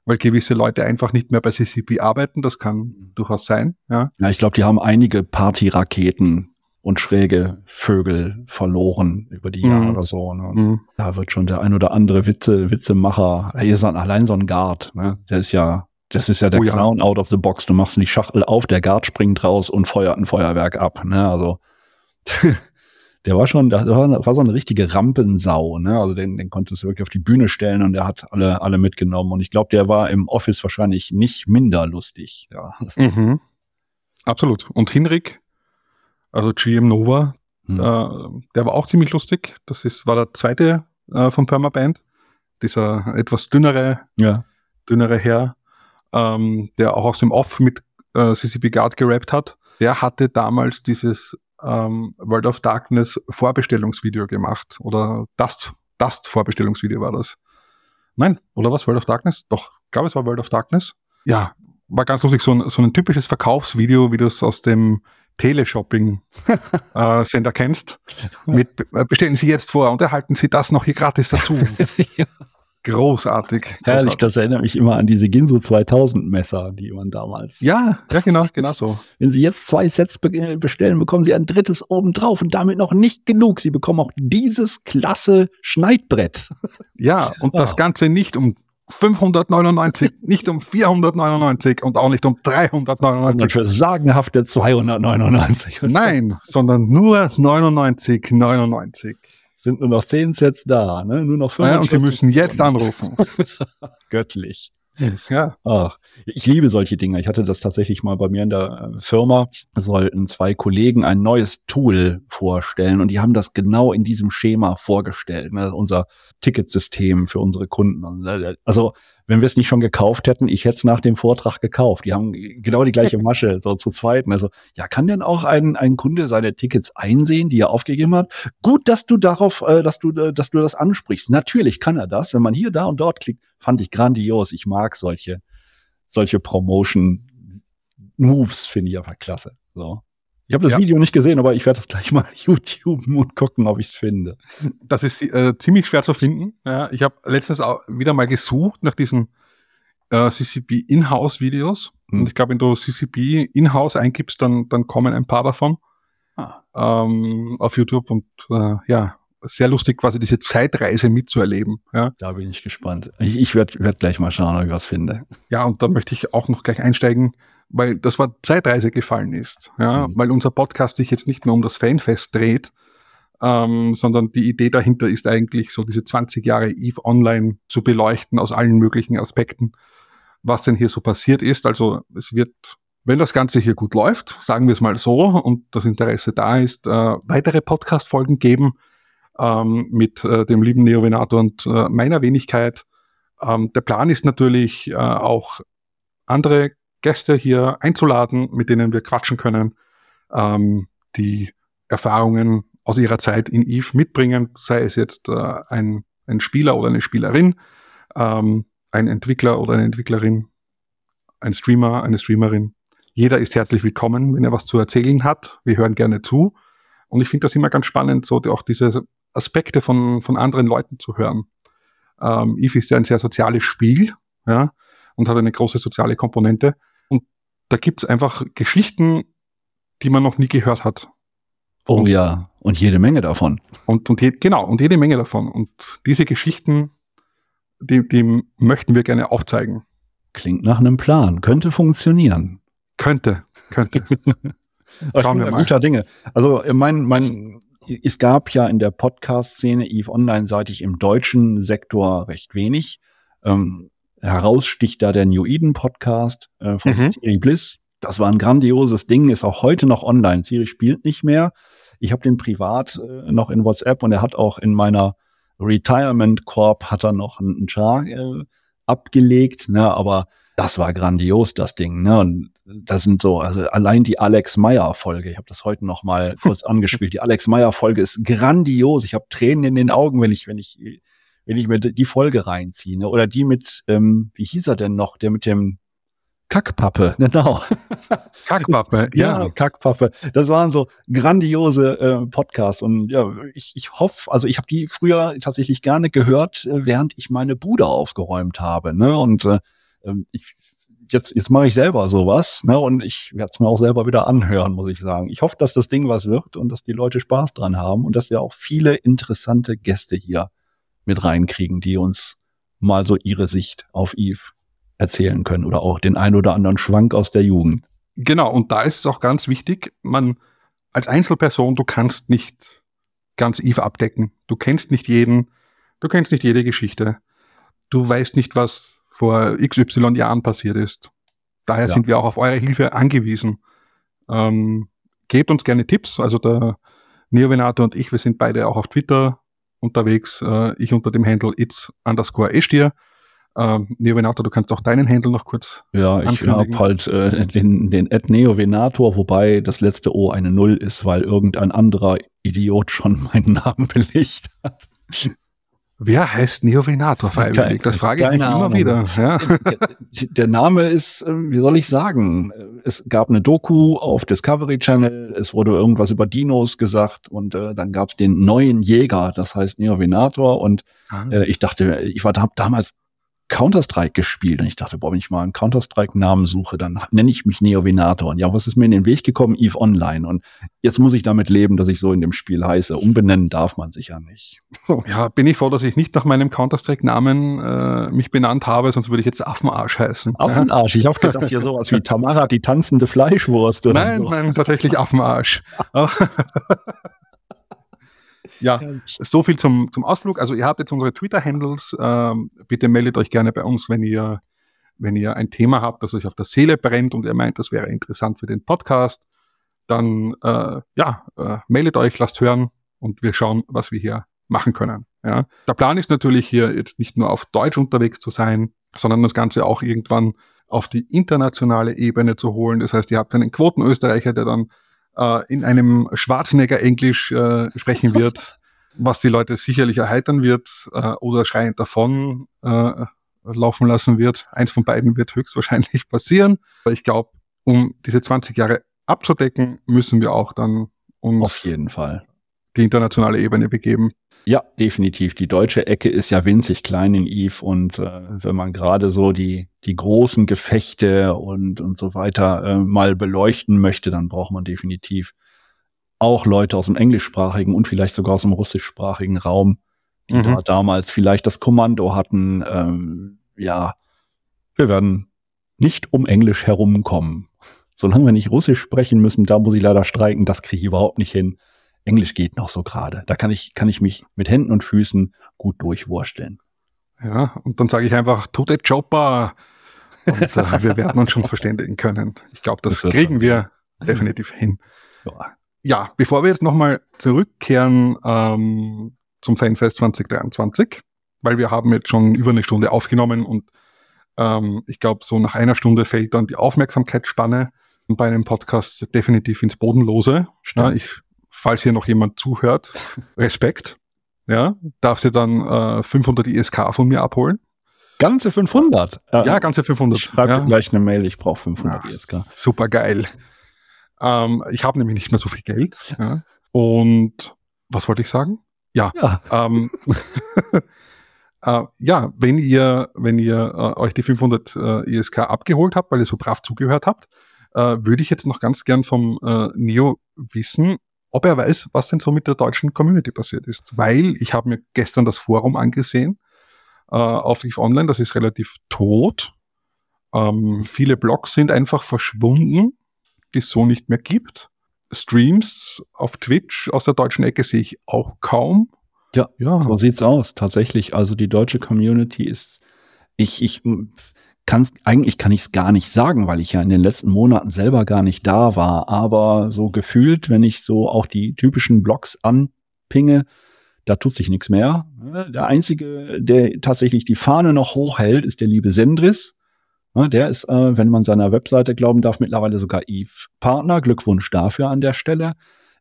weil gewisse Leute einfach nicht mehr bei CCP arbeiten. Das kann mhm. durchaus sein. Ja, ja ich glaube, die haben einige Partyraketen und schräge Vögel verloren über die Jahre mhm. so. Ne? Mhm. Da wird schon der ein oder andere Witze, Witzemacher, hier ist allein so ein Guard, ne? der ist ja, das ist ja der oh, Clown ja. out of the box. Du machst die Schachtel auf, der Guard springt raus und feuert ein Feuerwerk ab. Ne? Also <laughs> der war schon, der war, so eine richtige Rampensau, ne? Also den, den konntest du wirklich auf die Bühne stellen und der hat alle, alle mitgenommen. Und ich glaube, der war im Office wahrscheinlich nicht minder lustig. Ja. Mhm. Absolut. Und Hinrik, also GM Nova, hm. äh, der war auch ziemlich lustig. Das ist, war der zweite äh, von Permaband. Dieser etwas dünnere, ja. dünnere Herr, ähm, der auch aus dem Off mit äh, CCP Guard gerappt hat. Der hatte damals dieses ähm, World of Darkness Vorbestellungsvideo gemacht. Oder Dust, Dust Vorbestellungsvideo war das. Nein, oder was? World of Darkness? Doch, ich glaube, es war World of Darkness. Ja, war ganz lustig, so ein, so ein typisches Verkaufsvideo, wie du es aus dem Teleshopping-Sender <laughs> äh, kennst. Mit, äh, bestellen Sie jetzt vor und erhalten Sie das noch hier gratis dazu. <laughs> ja. Großartig. Herrlich, das erinnert mich immer an diese Ginso 2000 Messer, die man damals. Ja, ja, genau, <laughs> genau so. Wenn Sie jetzt zwei Sets bestellen, bekommen Sie ein drittes obendrauf und damit noch nicht genug. Sie bekommen auch dieses klasse Schneidbrett. <laughs> Ja, und das Ganze nicht um 599, nicht um 499 und auch nicht um 399. Und für sagenhafte 299. Nein, sondern nur 99,99 sind nur noch zehn Sets da, ne? Nur noch fünf. Ja, und Sie müssen jetzt anrufen. <laughs> Göttlich. Ja. Ach, ich liebe solche Dinge. Ich hatte das tatsächlich mal bei mir in der äh, Firma. Sollten zwei Kollegen ein neues Tool vorstellen und die haben das genau in diesem Schema vorgestellt. Ne? Unser Ticketsystem für unsere Kunden. Äh, also wenn wir es nicht schon gekauft hätten, ich hätte es nach dem Vortrag gekauft. Die haben genau die gleiche Masche, so zu zweiten. Also, ja, kann denn auch ein, ein Kunde seine Tickets einsehen, die er aufgegeben hat? Gut, dass du darauf, äh, dass du, äh, dass du das ansprichst. Natürlich kann er das. Wenn man hier, da und dort klickt, fand ich grandios. Ich mag solche, solche Promotion Moves, finde ich einfach klasse. So. Ich habe das ja. Video nicht gesehen, aber ich werde das gleich mal <laughs> YouTube und gucken, ob ich es finde. Das ist äh, ziemlich schwer zu finden. Ja, ich habe letztens auch wieder mal gesucht nach diesen äh, CCP Inhouse-Videos. Hm. Und ich glaube, wenn du CCP Inhouse eingibst, dann, dann kommen ein paar davon ah. ähm, auf YouTube. Und äh, ja, sehr lustig, quasi diese Zeitreise mitzuerleben. Ja. Da bin ich gespannt. Ich, ich werde werd gleich mal schauen, ob ich was finde. Ja, und da möchte ich auch noch gleich einsteigen, weil das Wort Zeitreise gefallen ist. Ja, mhm. weil unser Podcast sich jetzt nicht nur um das Fanfest dreht, ähm, sondern die Idee dahinter ist eigentlich so diese 20 Jahre EVE Online zu beleuchten aus allen möglichen Aspekten, was denn hier so passiert ist. Also es wird, wenn das Ganze hier gut läuft, sagen wir es mal so, und das Interesse da ist, äh, weitere Podcast-Folgen geben ähm, mit äh, dem lieben Neovenator und äh, meiner Wenigkeit. Ähm, der Plan ist natürlich äh, auch andere Gäste hier einzuladen, mit denen wir quatschen können, ähm, die Erfahrungen aus ihrer Zeit in Eve mitbringen, sei es jetzt äh, ein, ein Spieler oder eine Spielerin, ähm, ein Entwickler oder eine Entwicklerin, ein Streamer, eine Streamerin. Jeder ist herzlich willkommen, wenn er was zu erzählen hat. Wir hören gerne zu. Und ich finde das immer ganz spannend, so auch diese Aspekte von, von anderen Leuten zu hören. Ähm, Eve ist ja ein sehr soziales Spiel, ja, und hat eine große soziale Komponente. Da gibt es einfach Geschichten, die man noch nie gehört hat. Oh und, ja, und jede Menge davon. Und, und je, genau, und jede Menge davon. Und diese Geschichten, die, die möchten wir gerne aufzeigen. Klingt nach einem Plan. Könnte funktionieren. Könnte, könnte. <laughs> Schauen wir mal. Guter Dinge. Also mein, mein, es gab ja in der Podcast-Szene Eve Online-seitig im deutschen Sektor recht wenig. Ähm, heraussticht da der New Eden Podcast äh, von mhm. Siri Bliss. Das war ein grandioses Ding, ist auch heute noch online. Siri spielt nicht mehr. Ich habe den privat äh, noch in WhatsApp und er hat auch in meiner Retirement Corp hat er noch einen Char äh, abgelegt, ne, aber das war grandios, das Ding, ne? Und das sind so, also allein die Alex Meyer Folge, ich habe das heute noch mal <laughs> kurz angespielt. Die Alex Meyer Folge ist grandios. Ich habe Tränen in den Augen, wenn ich wenn ich wenn ich mir die Folge reinziehe, ne? Oder die mit ähm, wie hieß er denn noch, der mit dem Kackpappe, <laughs> genau. Kackpappe, <laughs> ja. ja. Kackpappe. Das waren so grandiose äh, Podcasts und ja, ich, ich hoffe, also ich habe die früher tatsächlich gerne gehört, äh, während ich meine Bude aufgeräumt habe, ne? Und äh, ähm, ich jetzt jetzt mache ich selber sowas, ne? Und ich werde es mir auch selber wieder anhören, muss ich sagen. Ich hoffe, dass das Ding was wird und dass die Leute Spaß dran haben und dass wir auch viele interessante Gäste hier mit reinkriegen, die uns mal so ihre Sicht auf Eve erzählen können oder auch den ein oder anderen Schwank aus der Jugend. Genau, und da ist es auch ganz wichtig, man als Einzelperson, du kannst nicht ganz Eve abdecken. Du kennst nicht jeden, du kennst nicht jede Geschichte. Du weißt nicht, was vor XY Jahren passiert ist. Daher ja. sind wir auch auf eure Hilfe angewiesen. Ähm, gebt uns gerne Tipps. Also der Neovenator und ich, wir sind beide auch auf Twitter unterwegs. Äh, ich unter dem Handle it's underscore estier. Ähm, Neovenator, du kannst auch deinen Handle noch kurz. Ja, ich habe halt äh, den, den Ad Neovenator, wobei das letzte O eine Null ist, weil irgendein anderer Idiot schon meinen Namen <laughs> belegt hat. Wer heißt Neovenator freiwillig? Das frage ich mich immer Ahnung. wieder. Ja. Der Name ist, ähm, wie soll ich sagen, es gab eine Doku auf Discovery Channel, es wurde irgendwas über Dinos gesagt und äh, dann gab es den neuen Jäger, das heißt Neovenator und ah. äh, ich dachte, ich war da, damals Counter-Strike gespielt und ich dachte, boah, wenn ich mal einen Counter-Strike-Namen suche, dann nenne ich mich Neovenator. Und ja, was ist mir in den Weg gekommen? Eve Online. Und jetzt muss ich damit leben, dass ich so in dem Spiel heiße. Umbenennen darf man sich ja nicht. Ja, bin ich froh, dass ich nicht nach meinem Counter-Strike-Namen äh, mich benannt habe, sonst würde ich jetzt Affenarsch heißen. Affenarsch. Ich habe gedacht, hier sowas wie Tamara, die tanzende Fleischwurst oder nein, so. Nein, tatsächlich Affenarsch. <laughs> <laughs> Ja, so viel zum, zum Ausflug. Also ihr habt jetzt unsere Twitter-Handles. Ähm, bitte meldet euch gerne bei uns, wenn ihr, wenn ihr ein Thema habt, das euch auf der Seele brennt und ihr meint, das wäre interessant für den Podcast. Dann äh, ja, äh, meldet euch, lasst hören und wir schauen, was wir hier machen können. Ja. Der Plan ist natürlich hier jetzt nicht nur auf Deutsch unterwegs zu sein, sondern das Ganze auch irgendwann auf die internationale Ebene zu holen. Das heißt, ihr habt einen Quotenösterreicher, der dann äh, in einem Schwarzenegger-Englisch äh, sprechen wird, <laughs> was die Leute sicherlich erheitern wird äh, oder schreiend davon äh, laufen lassen wird. Eins von beiden wird höchstwahrscheinlich <laughs> passieren. Aber ich glaube, um diese 20 Jahre abzudecken, müssen wir auch dann uns auf jeden Fall die internationale Ebene begeben. Ja, definitiv. Die deutsche Ecke ist ja winzig klein in Eve und äh, wenn man gerade so die, die großen Gefechte und, und so weiter äh, mal beleuchten möchte, dann braucht man definitiv auch Leute aus dem englischsprachigen und vielleicht sogar aus dem russischsprachigen Raum, die mhm. da damals vielleicht das Kommando hatten. Ähm, ja, wir werden nicht um Englisch herumkommen. Solange wir nicht Russisch sprechen müssen, da muss ich leider streiken, das kriege ich überhaupt nicht hin. Englisch geht noch so gerade. Da kann ich, kann ich mich mit Händen und Füßen gut durchwursteln. Ja, und dann sage ich einfach, tut der Chopper. Und äh, <laughs> wir werden uns schon verständigen können. Ich glaube, das, das kriegen wir definitiv hin. Ja. ja, bevor wir jetzt nochmal zurückkehren ähm, zum Fanfest 2023, weil wir haben jetzt schon über eine Stunde aufgenommen und ähm, ich glaube, so nach einer Stunde fällt dann die Aufmerksamkeitsspanne bei einem Podcast definitiv ins Bodenlose. Ja, ich falls hier noch jemand zuhört, <laughs> Respekt. Ja, darfst du dann äh, 500 ISK von mir abholen. Ganze 500? Ja, ja ganze 500. Ich schreibe ja. gleich eine Mail, ich brauche 500 ja, ISK. Super geil. Ähm, ich habe nämlich nicht mehr so viel Geld. Ja. Und was wollte ich sagen? Ja. Ja, ähm, <laughs> äh, ja wenn ihr, wenn ihr äh, euch die 500 äh, ISK abgeholt habt, weil ihr so brav zugehört habt, äh, würde ich jetzt noch ganz gern vom äh, Neo wissen, ob er weiß, was denn so mit der deutschen Community passiert ist. Weil ich habe mir gestern das Forum angesehen äh, auf Eve Online, das ist relativ tot. Ähm, viele Blogs sind einfach verschwunden, die es so nicht mehr gibt. Streams auf Twitch aus der deutschen Ecke sehe ich auch kaum. Ja, ja, so sieht's aus. Tatsächlich. Also die deutsche Community ist, ich, ich kann's, eigentlich kann ich es gar nicht sagen, weil ich ja in den letzten Monaten selber gar nicht da war. Aber so gefühlt, wenn ich so auch die typischen Blogs anpinge, da tut sich nichts mehr. Der einzige, der tatsächlich die Fahne noch hochhält, ist der liebe Sendris. Der ist, äh, wenn man seiner Webseite glauben darf, mittlerweile sogar Eve-Partner. Glückwunsch dafür an der Stelle.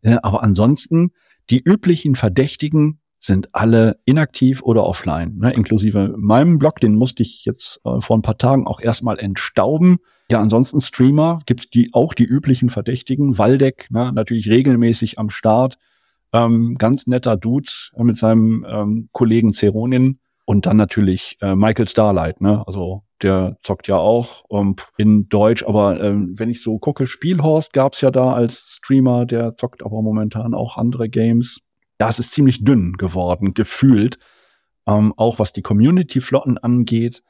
Äh, aber ansonsten, die üblichen Verdächtigen sind alle inaktiv oder offline, ne? inklusive meinem Blog, den musste ich jetzt äh, vor ein paar Tagen auch erstmal entstauben. Ja, ansonsten Streamer gibt's die auch die üblichen Verdächtigen. Waldeck, ne? natürlich regelmäßig am Start. Ähm, ganz netter Dude äh, mit seinem ähm, Kollegen Zeronin und dann natürlich äh, Michael Starlight, ne? Also der zockt ja auch um, in Deutsch, aber ähm, wenn ich so gucke, Spielhorst gab's ja da als Streamer, der zockt aber momentan auch andere Games ja, es ist ziemlich dünn geworden, gefühlt. Ähm, auch was die Community-Flotten angeht.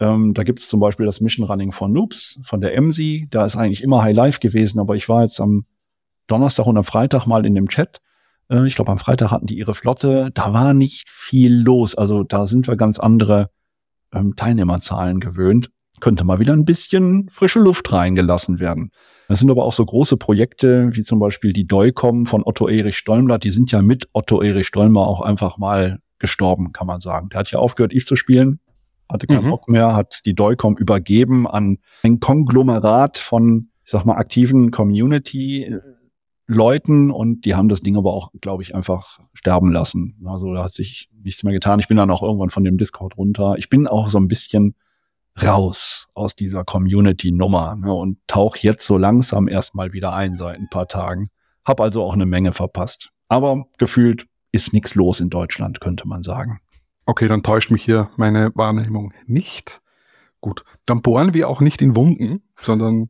Ähm, da gibt es zum Beispiel das Mission Running von Noobs, von der MC. Da ist eigentlich immer High Life gewesen, aber ich war jetzt am Donnerstag und am Freitag mal in dem Chat. Äh, ich glaube, am Freitag hatten die ihre Flotte. Da war nicht viel los. Also da sind wir ganz andere ähm, Teilnehmerzahlen gewöhnt könnte mal wieder ein bisschen frische Luft reingelassen werden. Das sind aber auch so große Projekte wie zum Beispiel die Deucom von Otto Erich Stolmler. Die sind ja mit Otto Erich Stolmer auch einfach mal gestorben, kann man sagen. Der hat ja aufgehört, Eve zu spielen, hatte keinen mhm. Bock mehr, hat die Deucom übergeben an ein Konglomerat von, ich sag mal, aktiven Community Leuten und die haben das Ding aber auch, glaube ich, einfach sterben lassen. Also da hat sich nichts mehr getan. Ich bin dann auch irgendwann von dem Discord runter. Ich bin auch so ein bisschen raus aus dieser Community-Nummer ne, und tauch jetzt so langsam erstmal wieder ein seit ein paar Tagen. Hab also auch eine Menge verpasst. Aber gefühlt ist nichts los in Deutschland, könnte man sagen. Okay, dann täuscht mich hier meine Wahrnehmung nicht. Gut, dann bohren wir auch nicht in Wunden, sondern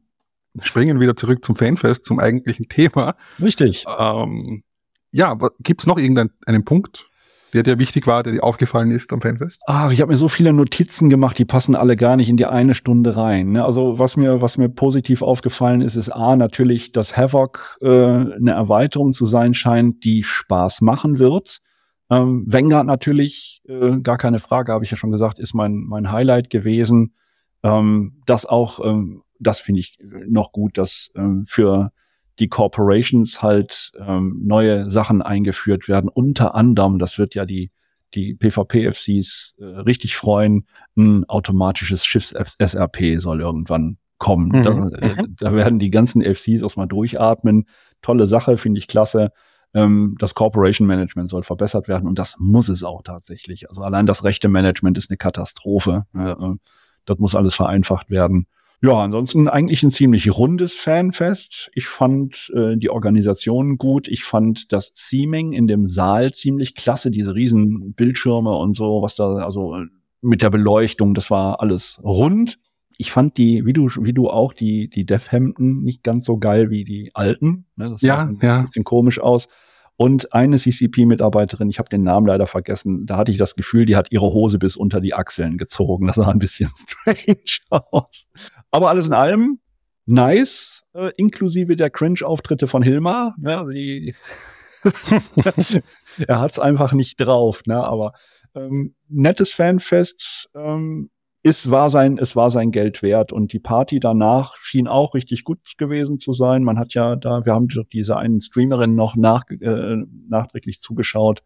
springen wieder zurück zum Fanfest, zum eigentlichen <laughs> Thema. Richtig. Ähm, ja, gibt's noch irgendeinen Punkt, der dir wichtig war, der dir aufgefallen ist am Fanfest? Ach, ich habe mir so viele Notizen gemacht, die passen alle gar nicht in die eine Stunde rein. Ne? Also was mir, was mir positiv aufgefallen ist, ist A, natürlich, dass Havoc äh, eine Erweiterung zu sein scheint, die Spaß machen wird. Ähm, Vanguard natürlich, äh, gar keine Frage, habe ich ja schon gesagt, ist mein, mein Highlight gewesen. Ähm, das auch, ähm, das finde ich noch gut, dass ähm, für die Corporations halt ähm, neue Sachen eingeführt werden. Unter anderem, das wird ja die die PvP-FCs äh, richtig freuen, ein automatisches Schiffs-SRP soll irgendwann kommen. Mhm. Da, äh, da, werden die ganzen FCs erstmal durchatmen. Tolle Sache, finde ich klasse. Ähm, das Corporation Management soll verbessert werden und das muss es auch tatsächlich. Also allein das rechte Management ist eine Katastrophe. Äh, das muss alles vereinfacht werden. Ja, ansonsten eigentlich ein ziemlich rundes Fanfest. Ich fand äh, die Organisation gut. Ich fand das Theming in dem Saal ziemlich klasse. Diese riesen Bildschirme und so, was da, also mit der Beleuchtung, das war alles rund. ich fand die, wie du, wie du auch, die, die Def Hampton nicht ganz so geil wie die alten. Ne? Das ja, sah ein bisschen komisch aus. Und eine CCP-Mitarbeiterin, ich habe den Namen leider vergessen, da hatte ich das Gefühl, die hat ihre Hose bis unter die Achseln gezogen. Das sah ein bisschen <laughs> strange aus. Aber alles in allem nice, äh, inklusive der Cringe-Auftritte von Hilmar. Ja, die, <laughs> er hat's einfach nicht drauf, ne? Aber ähm, nettes Fanfest. Ähm, es war sein, es war sein Geld wert und die Party danach schien auch richtig gut gewesen zu sein. Man hat ja da, wir haben diese einen Streamerin noch nach, äh, nachträglich zugeschaut.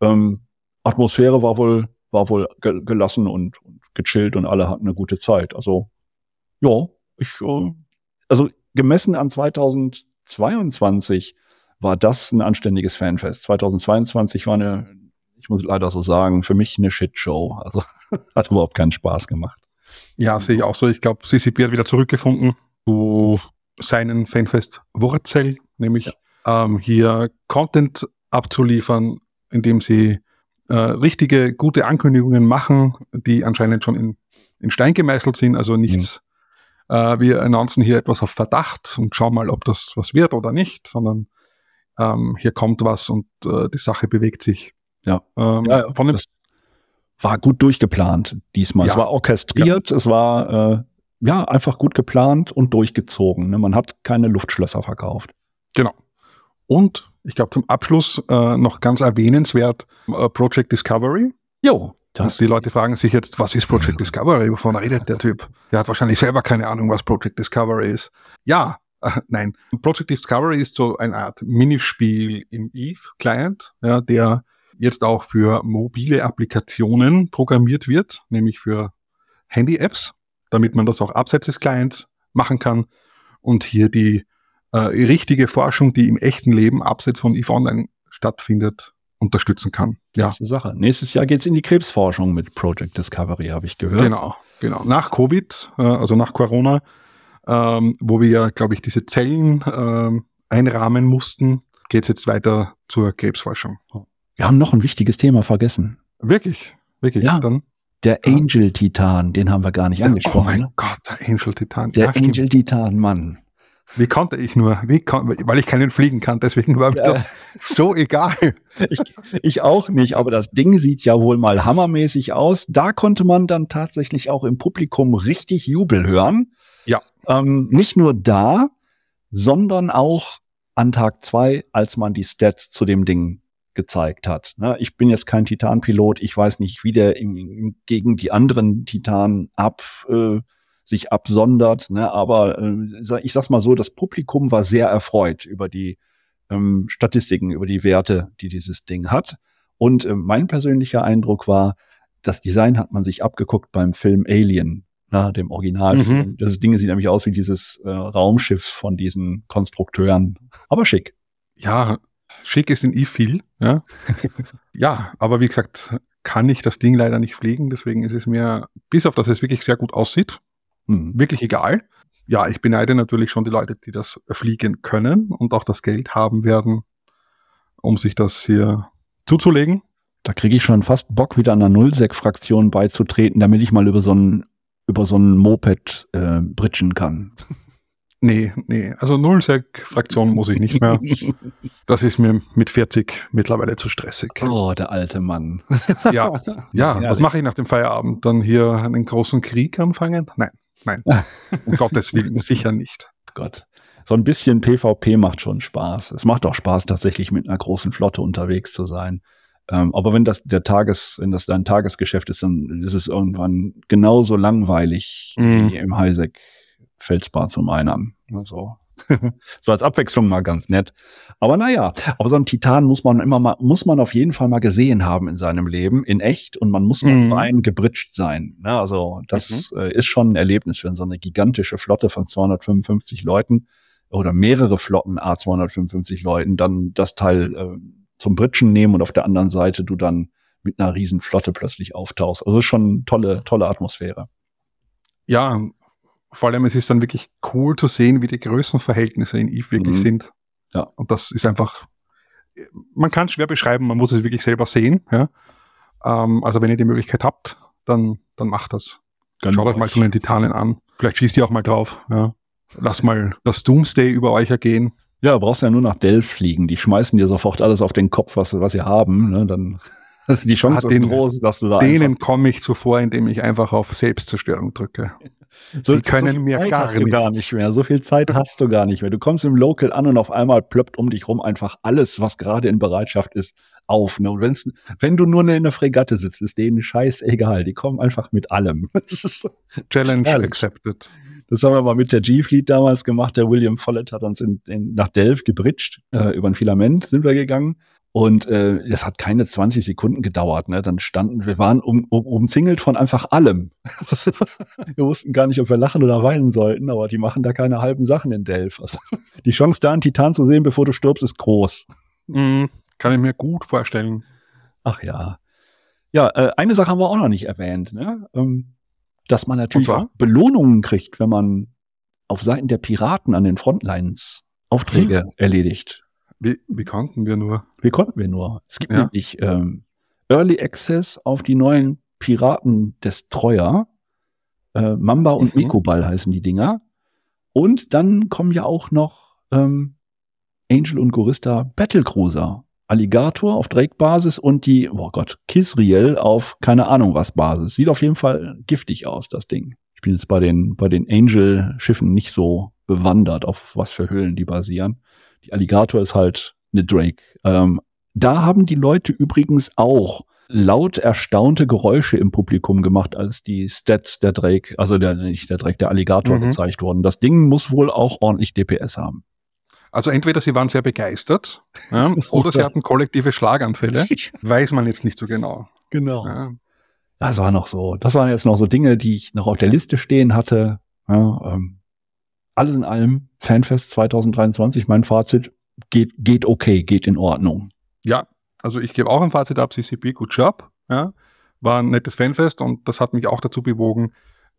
Ähm, Atmosphäre war wohl, war wohl ge gelassen und, und gechillt und alle hatten eine gute Zeit. Also, ja, ich, äh, also gemessen an 2022 war das ein anständiges Fanfest. 2022 war eine ich muss leider so sagen, für mich eine Shitshow. Also <laughs> hat überhaupt keinen Spaß gemacht. Ja, sehe ich auch so. Ich glaube, CCP hat wieder zurückgefunden zu seinen Fanfest-Wurzel, nämlich ja. ähm, hier Content abzuliefern, indem sie äh, richtige, gute Ankündigungen machen, die anscheinend schon in, in Stein gemeißelt sind, also nichts. Mhm. Äh, wir announcen hier etwas auf Verdacht und schauen mal, ob das was wird oder nicht, sondern ähm, hier kommt was und äh, die Sache bewegt sich. Ja. Ähm, ja, von dem war gut durchgeplant diesmal. Ja. Es war orchestriert, ja. es war äh, ja einfach gut geplant und durchgezogen. Ne? Man hat keine Luftschlösser verkauft. Genau. Und ich glaube zum Abschluss äh, noch ganz erwähnenswert äh, Project Discovery. Jo. Das die Leute fragen sich jetzt, was ist Project Discovery? Wovon redet der Typ? Der hat wahrscheinlich selber keine Ahnung, was Project Discovery ist. Ja, äh, nein. Project Discovery ist so eine Art Minispiel im Eve-Client, ja, der jetzt auch für mobile Applikationen programmiert wird, nämlich für Handy-Apps, damit man das auch abseits des Clients machen kann und hier die äh, richtige Forschung, die im echten Leben abseits von EVE Online stattfindet, unterstützen kann. Ja. Ist Sache. Nächstes Jahr geht's in die Krebsforschung mit Project Discovery, habe ich gehört. Genau, genau. Nach Covid, äh, also nach Corona, ähm, wo wir ja, glaube ich, diese Zellen äh, einrahmen mussten, geht's jetzt weiter zur Krebsforschung. Wir haben noch ein wichtiges Thema vergessen. Wirklich? Wirklich? Ja. Dann, der Angel Titan, den haben wir gar nicht angesprochen. Oh mein ne? Gott, der Angel Titan. Der ja, Angel Titan, Mann. Wie konnte ich nur? Wie kon weil ich keinen fliegen kann, deswegen war mir ja. das so egal. <laughs> Ich, ich auch nicht, aber das Ding sieht ja wohl mal hammermäßig aus. Da konnte man dann tatsächlich auch im Publikum richtig Jubel hören. Ja. Ähm, nicht nur da, sondern auch an Tag zwei, als man die Stats zu dem Ding gezeigt hat. Ne? Ich bin jetzt kein Titan-Pilot, ich weiß nicht, wie der im, gegen die anderen Titanen ab äh, sich absondert, ne? aber äh, ich sag's mal so, das Publikum war sehr erfreut über die ähm, Statistiken, über die Werte, die dieses Ding hat. Und äh, mein persönlicher Eindruck war, das Design hat man sich abgeguckt beim Film Alien, na, dem Originalfilm. Mhm. Das Ding sieht nämlich aus wie dieses äh, Raumschiff von diesen Konstrukteuren. Aber schick. Ja, Schick ist in I viel, ja. <laughs> ja, aber wie gesagt, kann ich das Ding leider nicht fliegen, deswegen ist es mir, bis auf dass es wirklich sehr gut aussieht, mhm. wirklich egal. Ja, ich beneide natürlich schon die Leute, die das fliegen können und auch das Geld haben werden, um sich das hier zuzulegen. Da kriege ich schon fast Bock, wieder einer Nullsec-Fraktion beizutreten, damit ich mal über so ein über so ein Moped äh, britschen kann. Nee, nee. Also Nullsec-Fraktion muss ich nicht mehr. <laughs> Das ist mir mit 40 mittlerweile zu stressig. Oh, der alte Mann. Ja, ja. <laughs> Was mache ich nach dem Feierabend? Dann hier einen großen Krieg anfangen? Nein, nein. <laughs> um Gottes Willen, sicher nicht. Gott. So ein bisschen PvP macht schon Spaß. Es macht auch Spaß, tatsächlich mit einer großen Flotte unterwegs zu sein. Ähm, aber wenn das der Tages, wenn das dein Tagesgeschäft ist, dann ist es irgendwann genauso langweilig mm. wie im Highsec Felsbar zum einen. Also, <laughs> so als Abwechslung mal ganz nett. Aber naja, aber so ein Titan muss man immer mal, muss man auf jeden Fall mal gesehen haben in seinem Leben, in echt, und man muss mal mhm. rein gebritscht sein. Ja, also, das mhm. äh, ist schon ein Erlebnis, wenn so eine gigantische Flotte von 255 Leuten oder mehrere Flotten A255 Leuten dann das Teil äh, zum Britschen nehmen und auf der anderen Seite du dann mit einer riesen Flotte plötzlich auftauchst. Also schon tolle, tolle Atmosphäre. Ja, vor allem, es ist dann wirklich cool zu sehen, wie die Größenverhältnisse in Eve wirklich mhm. sind. Ja. Und das ist einfach, man kann es schwer beschreiben, man muss es wirklich selber sehen. Ja? Ähm, also wenn ihr die Möglichkeit habt, dann, dann macht das. Schaut euch mal so einen Titanen an. Vielleicht schießt ihr auch mal drauf. Ja. Lass mal das Doomsday über euch ergehen. Ja, brauchst ja nur nach Delph fliegen. Die schmeißen dir sofort alles auf den Kopf, was, was sie haben. Ne? Dann ist die Chance den, groß, dass du da Denen komme ich zuvor, indem ich einfach auf Selbstzerstörung drücke. So, die können so mir Zeit gar, du gar nicht mehr. So viel Zeit hast du gar nicht mehr. Du kommst im Local an und auf einmal plöppt um dich rum einfach alles, was gerade in Bereitschaft ist, auf. Ne? Und wenn's, wenn du nur in der Fregatte sitzt, ist denen scheißegal. Die kommen einfach mit allem. <laughs> Challenge accepted. Das haben wir mal mit der G-Fleet damals gemacht. Der William Follett hat uns in, in, nach Delft gebridged. Äh, über ein Filament sind wir gegangen. Und äh, es hat keine 20 Sekunden gedauert. Ne? Dann standen, wir waren um, um, umzingelt von einfach allem. <laughs> wir wussten gar nicht, ob wir lachen oder weinen sollten, aber die machen da keine halben Sachen in Delft. Also, die Chance, da einen Titan zu sehen, bevor du stirbst, ist groß. Mm, kann ich mir gut vorstellen. Ach ja. Ja, äh, eine Sache haben wir auch noch nicht erwähnt. Ne? Ähm, dass man natürlich auch Belohnungen kriegt, wenn man auf Seiten der Piraten an den Frontlines Aufträge hm. erledigt. Wie, wie konnten wir nur? Wie konnten wir nur? Es gibt ja. nämlich ähm, Early Access auf die neuen Piraten-Destroyer. Äh, Mamba und mhm. Mikoball heißen die Dinger. Und dann kommen ja auch noch ähm, Angel und Gorista Battlecruiser. Alligator auf Drake-Basis und die, oh Gott, Kisriel auf keine Ahnung was Basis. Sieht auf jeden Fall giftig aus, das Ding. Ich bin jetzt bei den, bei den Angel-Schiffen nicht so bewandert, auf was für Hüllen die basieren. Die Alligator ist halt eine Drake. Ähm, da haben die Leute übrigens auch laut erstaunte Geräusche im Publikum gemacht, als die Stats der Drake, also der, nicht der Drake, der Alligator mhm. gezeigt wurden. Das Ding muss wohl auch ordentlich DPS haben. Also entweder sie waren sehr begeistert ja, <laughs> oder sie hatten kollektive Schlaganfälle. <laughs> Weiß man jetzt nicht so genau. Genau. Ja. Das war noch so. Das waren jetzt noch so Dinge, die ich noch auf der Liste stehen hatte. Ja, ähm, alles in allem, Fanfest 2023, mein Fazit, geht, geht okay, geht in Ordnung. Ja, also ich gebe auch ein Fazit ab, CCP, gut Job. Ja, war ein nettes Fanfest und das hat mich auch dazu bewogen,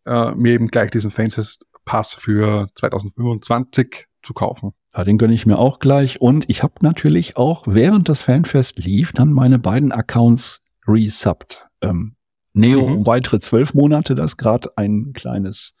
äh, mir eben gleich diesen Fanfest-Pass für 2025 zu kaufen. Ja, den gönne ich mir auch gleich. Und ich habe natürlich auch, während das Fanfest lief, dann meine beiden Accounts resubbt. Ähm, Neo mhm. weitere zwölf Monate, da ist gerade ein kleines,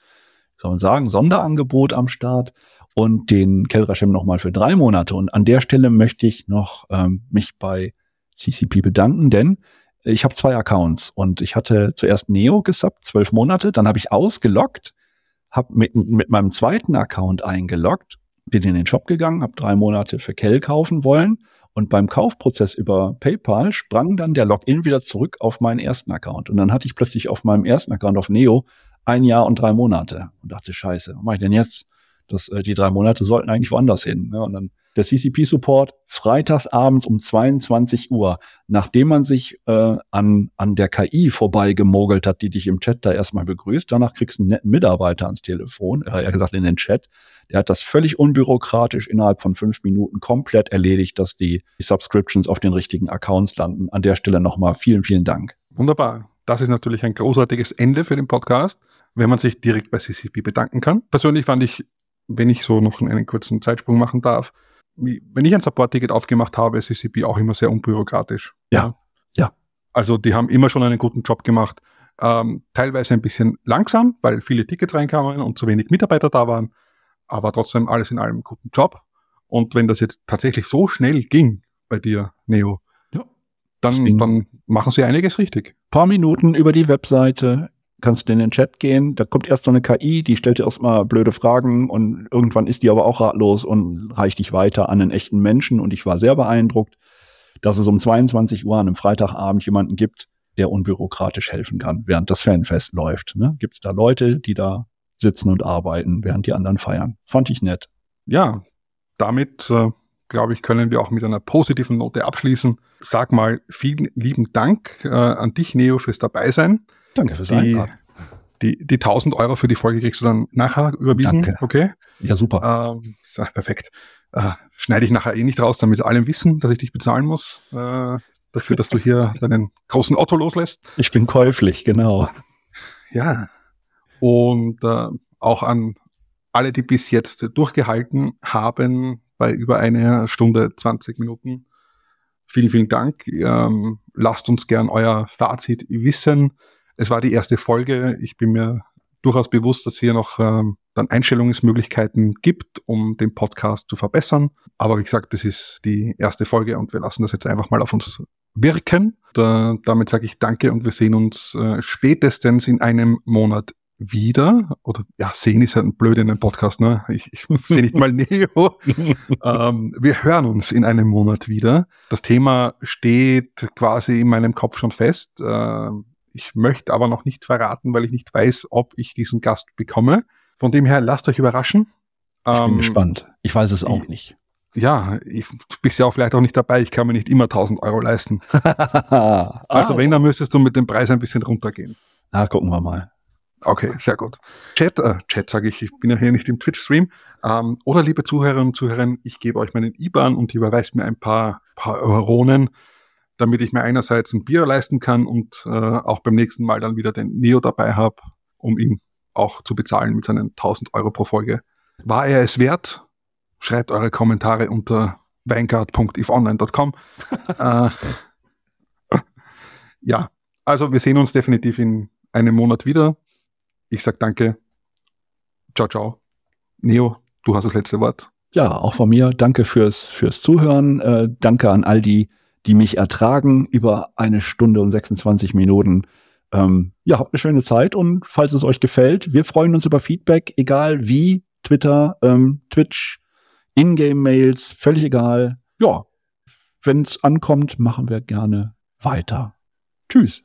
soll man sagen, Sonderangebot am Start. Und den Kelrashem nochmal für drei Monate. Und an der Stelle möchte ich noch ähm, mich bei CCP bedanken, denn ich habe zwei Accounts und ich hatte zuerst Neo gesubbt, zwölf Monate, dann habe ich ausgeloggt, habe mit, mit meinem zweiten Account eingeloggt bin in den Shop gegangen, habe drei Monate für Kell kaufen wollen und beim Kaufprozess über PayPal sprang dann der Login wieder zurück auf meinen ersten Account. Und dann hatte ich plötzlich auf meinem ersten Account auf Neo ein Jahr und drei Monate und dachte, scheiße, was mache ich denn jetzt? Das, äh, die drei Monate sollten eigentlich woanders hin. Ne? Und dann der CCP-Support freitags abends um 22 Uhr, nachdem man sich äh, an, an der KI vorbeigemogelt hat, die dich im Chat da erstmal begrüßt. Danach kriegst du einen netten Mitarbeiter ans Telefon, äh, er gesagt in den Chat. Der hat das völlig unbürokratisch innerhalb von fünf Minuten komplett erledigt, dass die, die Subscriptions auf den richtigen Accounts landen. An der Stelle nochmal vielen, vielen Dank. Wunderbar. Das ist natürlich ein großartiges Ende für den Podcast, wenn man sich direkt bei CCP bedanken kann. Persönlich fand ich, wenn ich so noch einen kurzen Zeitsprung machen darf, wenn ich ein Support-Ticket aufgemacht habe, ist CCP auch immer sehr unbürokratisch. Ja, ja. Also die haben immer schon einen guten Job gemacht. Ähm, teilweise ein bisschen langsam, weil viele Tickets reinkamen und zu wenig Mitarbeiter da waren, aber trotzdem alles in allem einen guten Job. Und wenn das jetzt tatsächlich so schnell ging bei dir, Neo, ja, dann, dann machen sie einiges richtig. Paar Minuten über die Webseite, kannst du in den Chat gehen, da kommt erst so eine KI, die stellt dir erstmal blöde Fragen und irgendwann ist die aber auch ratlos und reicht dich weiter an einen echten Menschen und ich war sehr beeindruckt, dass es um 22 Uhr an einem Freitagabend jemanden gibt, der unbürokratisch helfen kann, während das Fanfest läuft. Ne? Gibt es da Leute, die da sitzen und arbeiten, während die anderen feiern. Fand ich nett. Ja, damit äh, glaube ich, können wir auch mit einer positiven Note abschließen. Sag mal vielen lieben Dank äh, an dich, Neo, fürs Dabeisein. Danke fürs die, die, die 1000 Euro für die Folge kriegst du dann nachher überwiesen. Danke. Okay? Ja, super. Ähm, so, perfekt. Äh, schneide ich nachher eh nicht raus, damit alle wissen, dass ich dich bezahlen muss. Äh, dafür, dass du hier <laughs> deinen großen Otto loslässt. Ich bin käuflich, genau. Ja. Und äh, auch an alle, die bis jetzt durchgehalten haben, bei über einer Stunde 20 Minuten. Vielen, vielen Dank. Ähm, lasst uns gern euer Fazit wissen Es war die erste Folge. Ich bin mir durchaus bewusst, dass hier noch ähm, dann Einstellungsmöglichkeiten gibt, um den Podcast zu verbessern. Aber wie gesagt, das ist die erste Folge und wir lassen das jetzt einfach mal auf uns wirken. Da, damit sage ich danke und wir sehen uns äh, spätestens in einem Monat wieder. Oder ja, sehen ist ja ein blöd in einem Podcast, ne? Ich, ich <laughs> sehe nicht mal Neo. <laughs> ähm, wir hören uns in einem Monat wieder. Das Thema steht quasi in meinem Kopf schon fest. Äh, ich möchte aber noch nicht verraten, weil ich nicht weiß, ob ich diesen Gast bekomme. Von dem her, lasst euch überraschen. Ich bin ähm, gespannt. Ich weiß es auch nicht. Ja, ich bist ja auch vielleicht auch nicht dabei. Ich kann mir nicht immer 1000 Euro leisten. also, <laughs> also wenn, dann müsstest du mit dem Preis ein bisschen runtergehen. Ah, gucken wir mal. Okay, sehr gut. Chat, äh, Chat sage ich, ich bin ja hier nicht im Twitch-Stream. Ähm, oder liebe Zuhörerinnen und Zuhörer, ich gebe euch meinen IBAN und überweist mir ein paar, paar Euronen damit ich mir einerseits ein Bier leisten kann und äh, auch beim nächsten Mal dann wieder den Neo dabei habe, um ihn auch zu bezahlen mit seinen 1000 Euro pro Folge. War er es wert? Schreibt eure Kommentare unter vanguard.ifonline.com. <laughs> äh, <laughs> ja, also wir sehen uns definitiv in einem Monat wieder. Ich sag danke. Ciao, ciao. Neo, du hast das letzte Wort. Ja, auch von mir. Danke fürs, fürs Zuhören. Äh, danke an all die, die mich ertragen über eine Stunde und 26 Minuten. Ähm, ja, habt eine schöne Zeit und falls es euch gefällt, wir freuen uns über Feedback, egal wie, Twitter, ähm, Twitch, Ingame-Mails, völlig egal. Ja, wenn es ankommt, machen wir gerne weiter. Tschüss.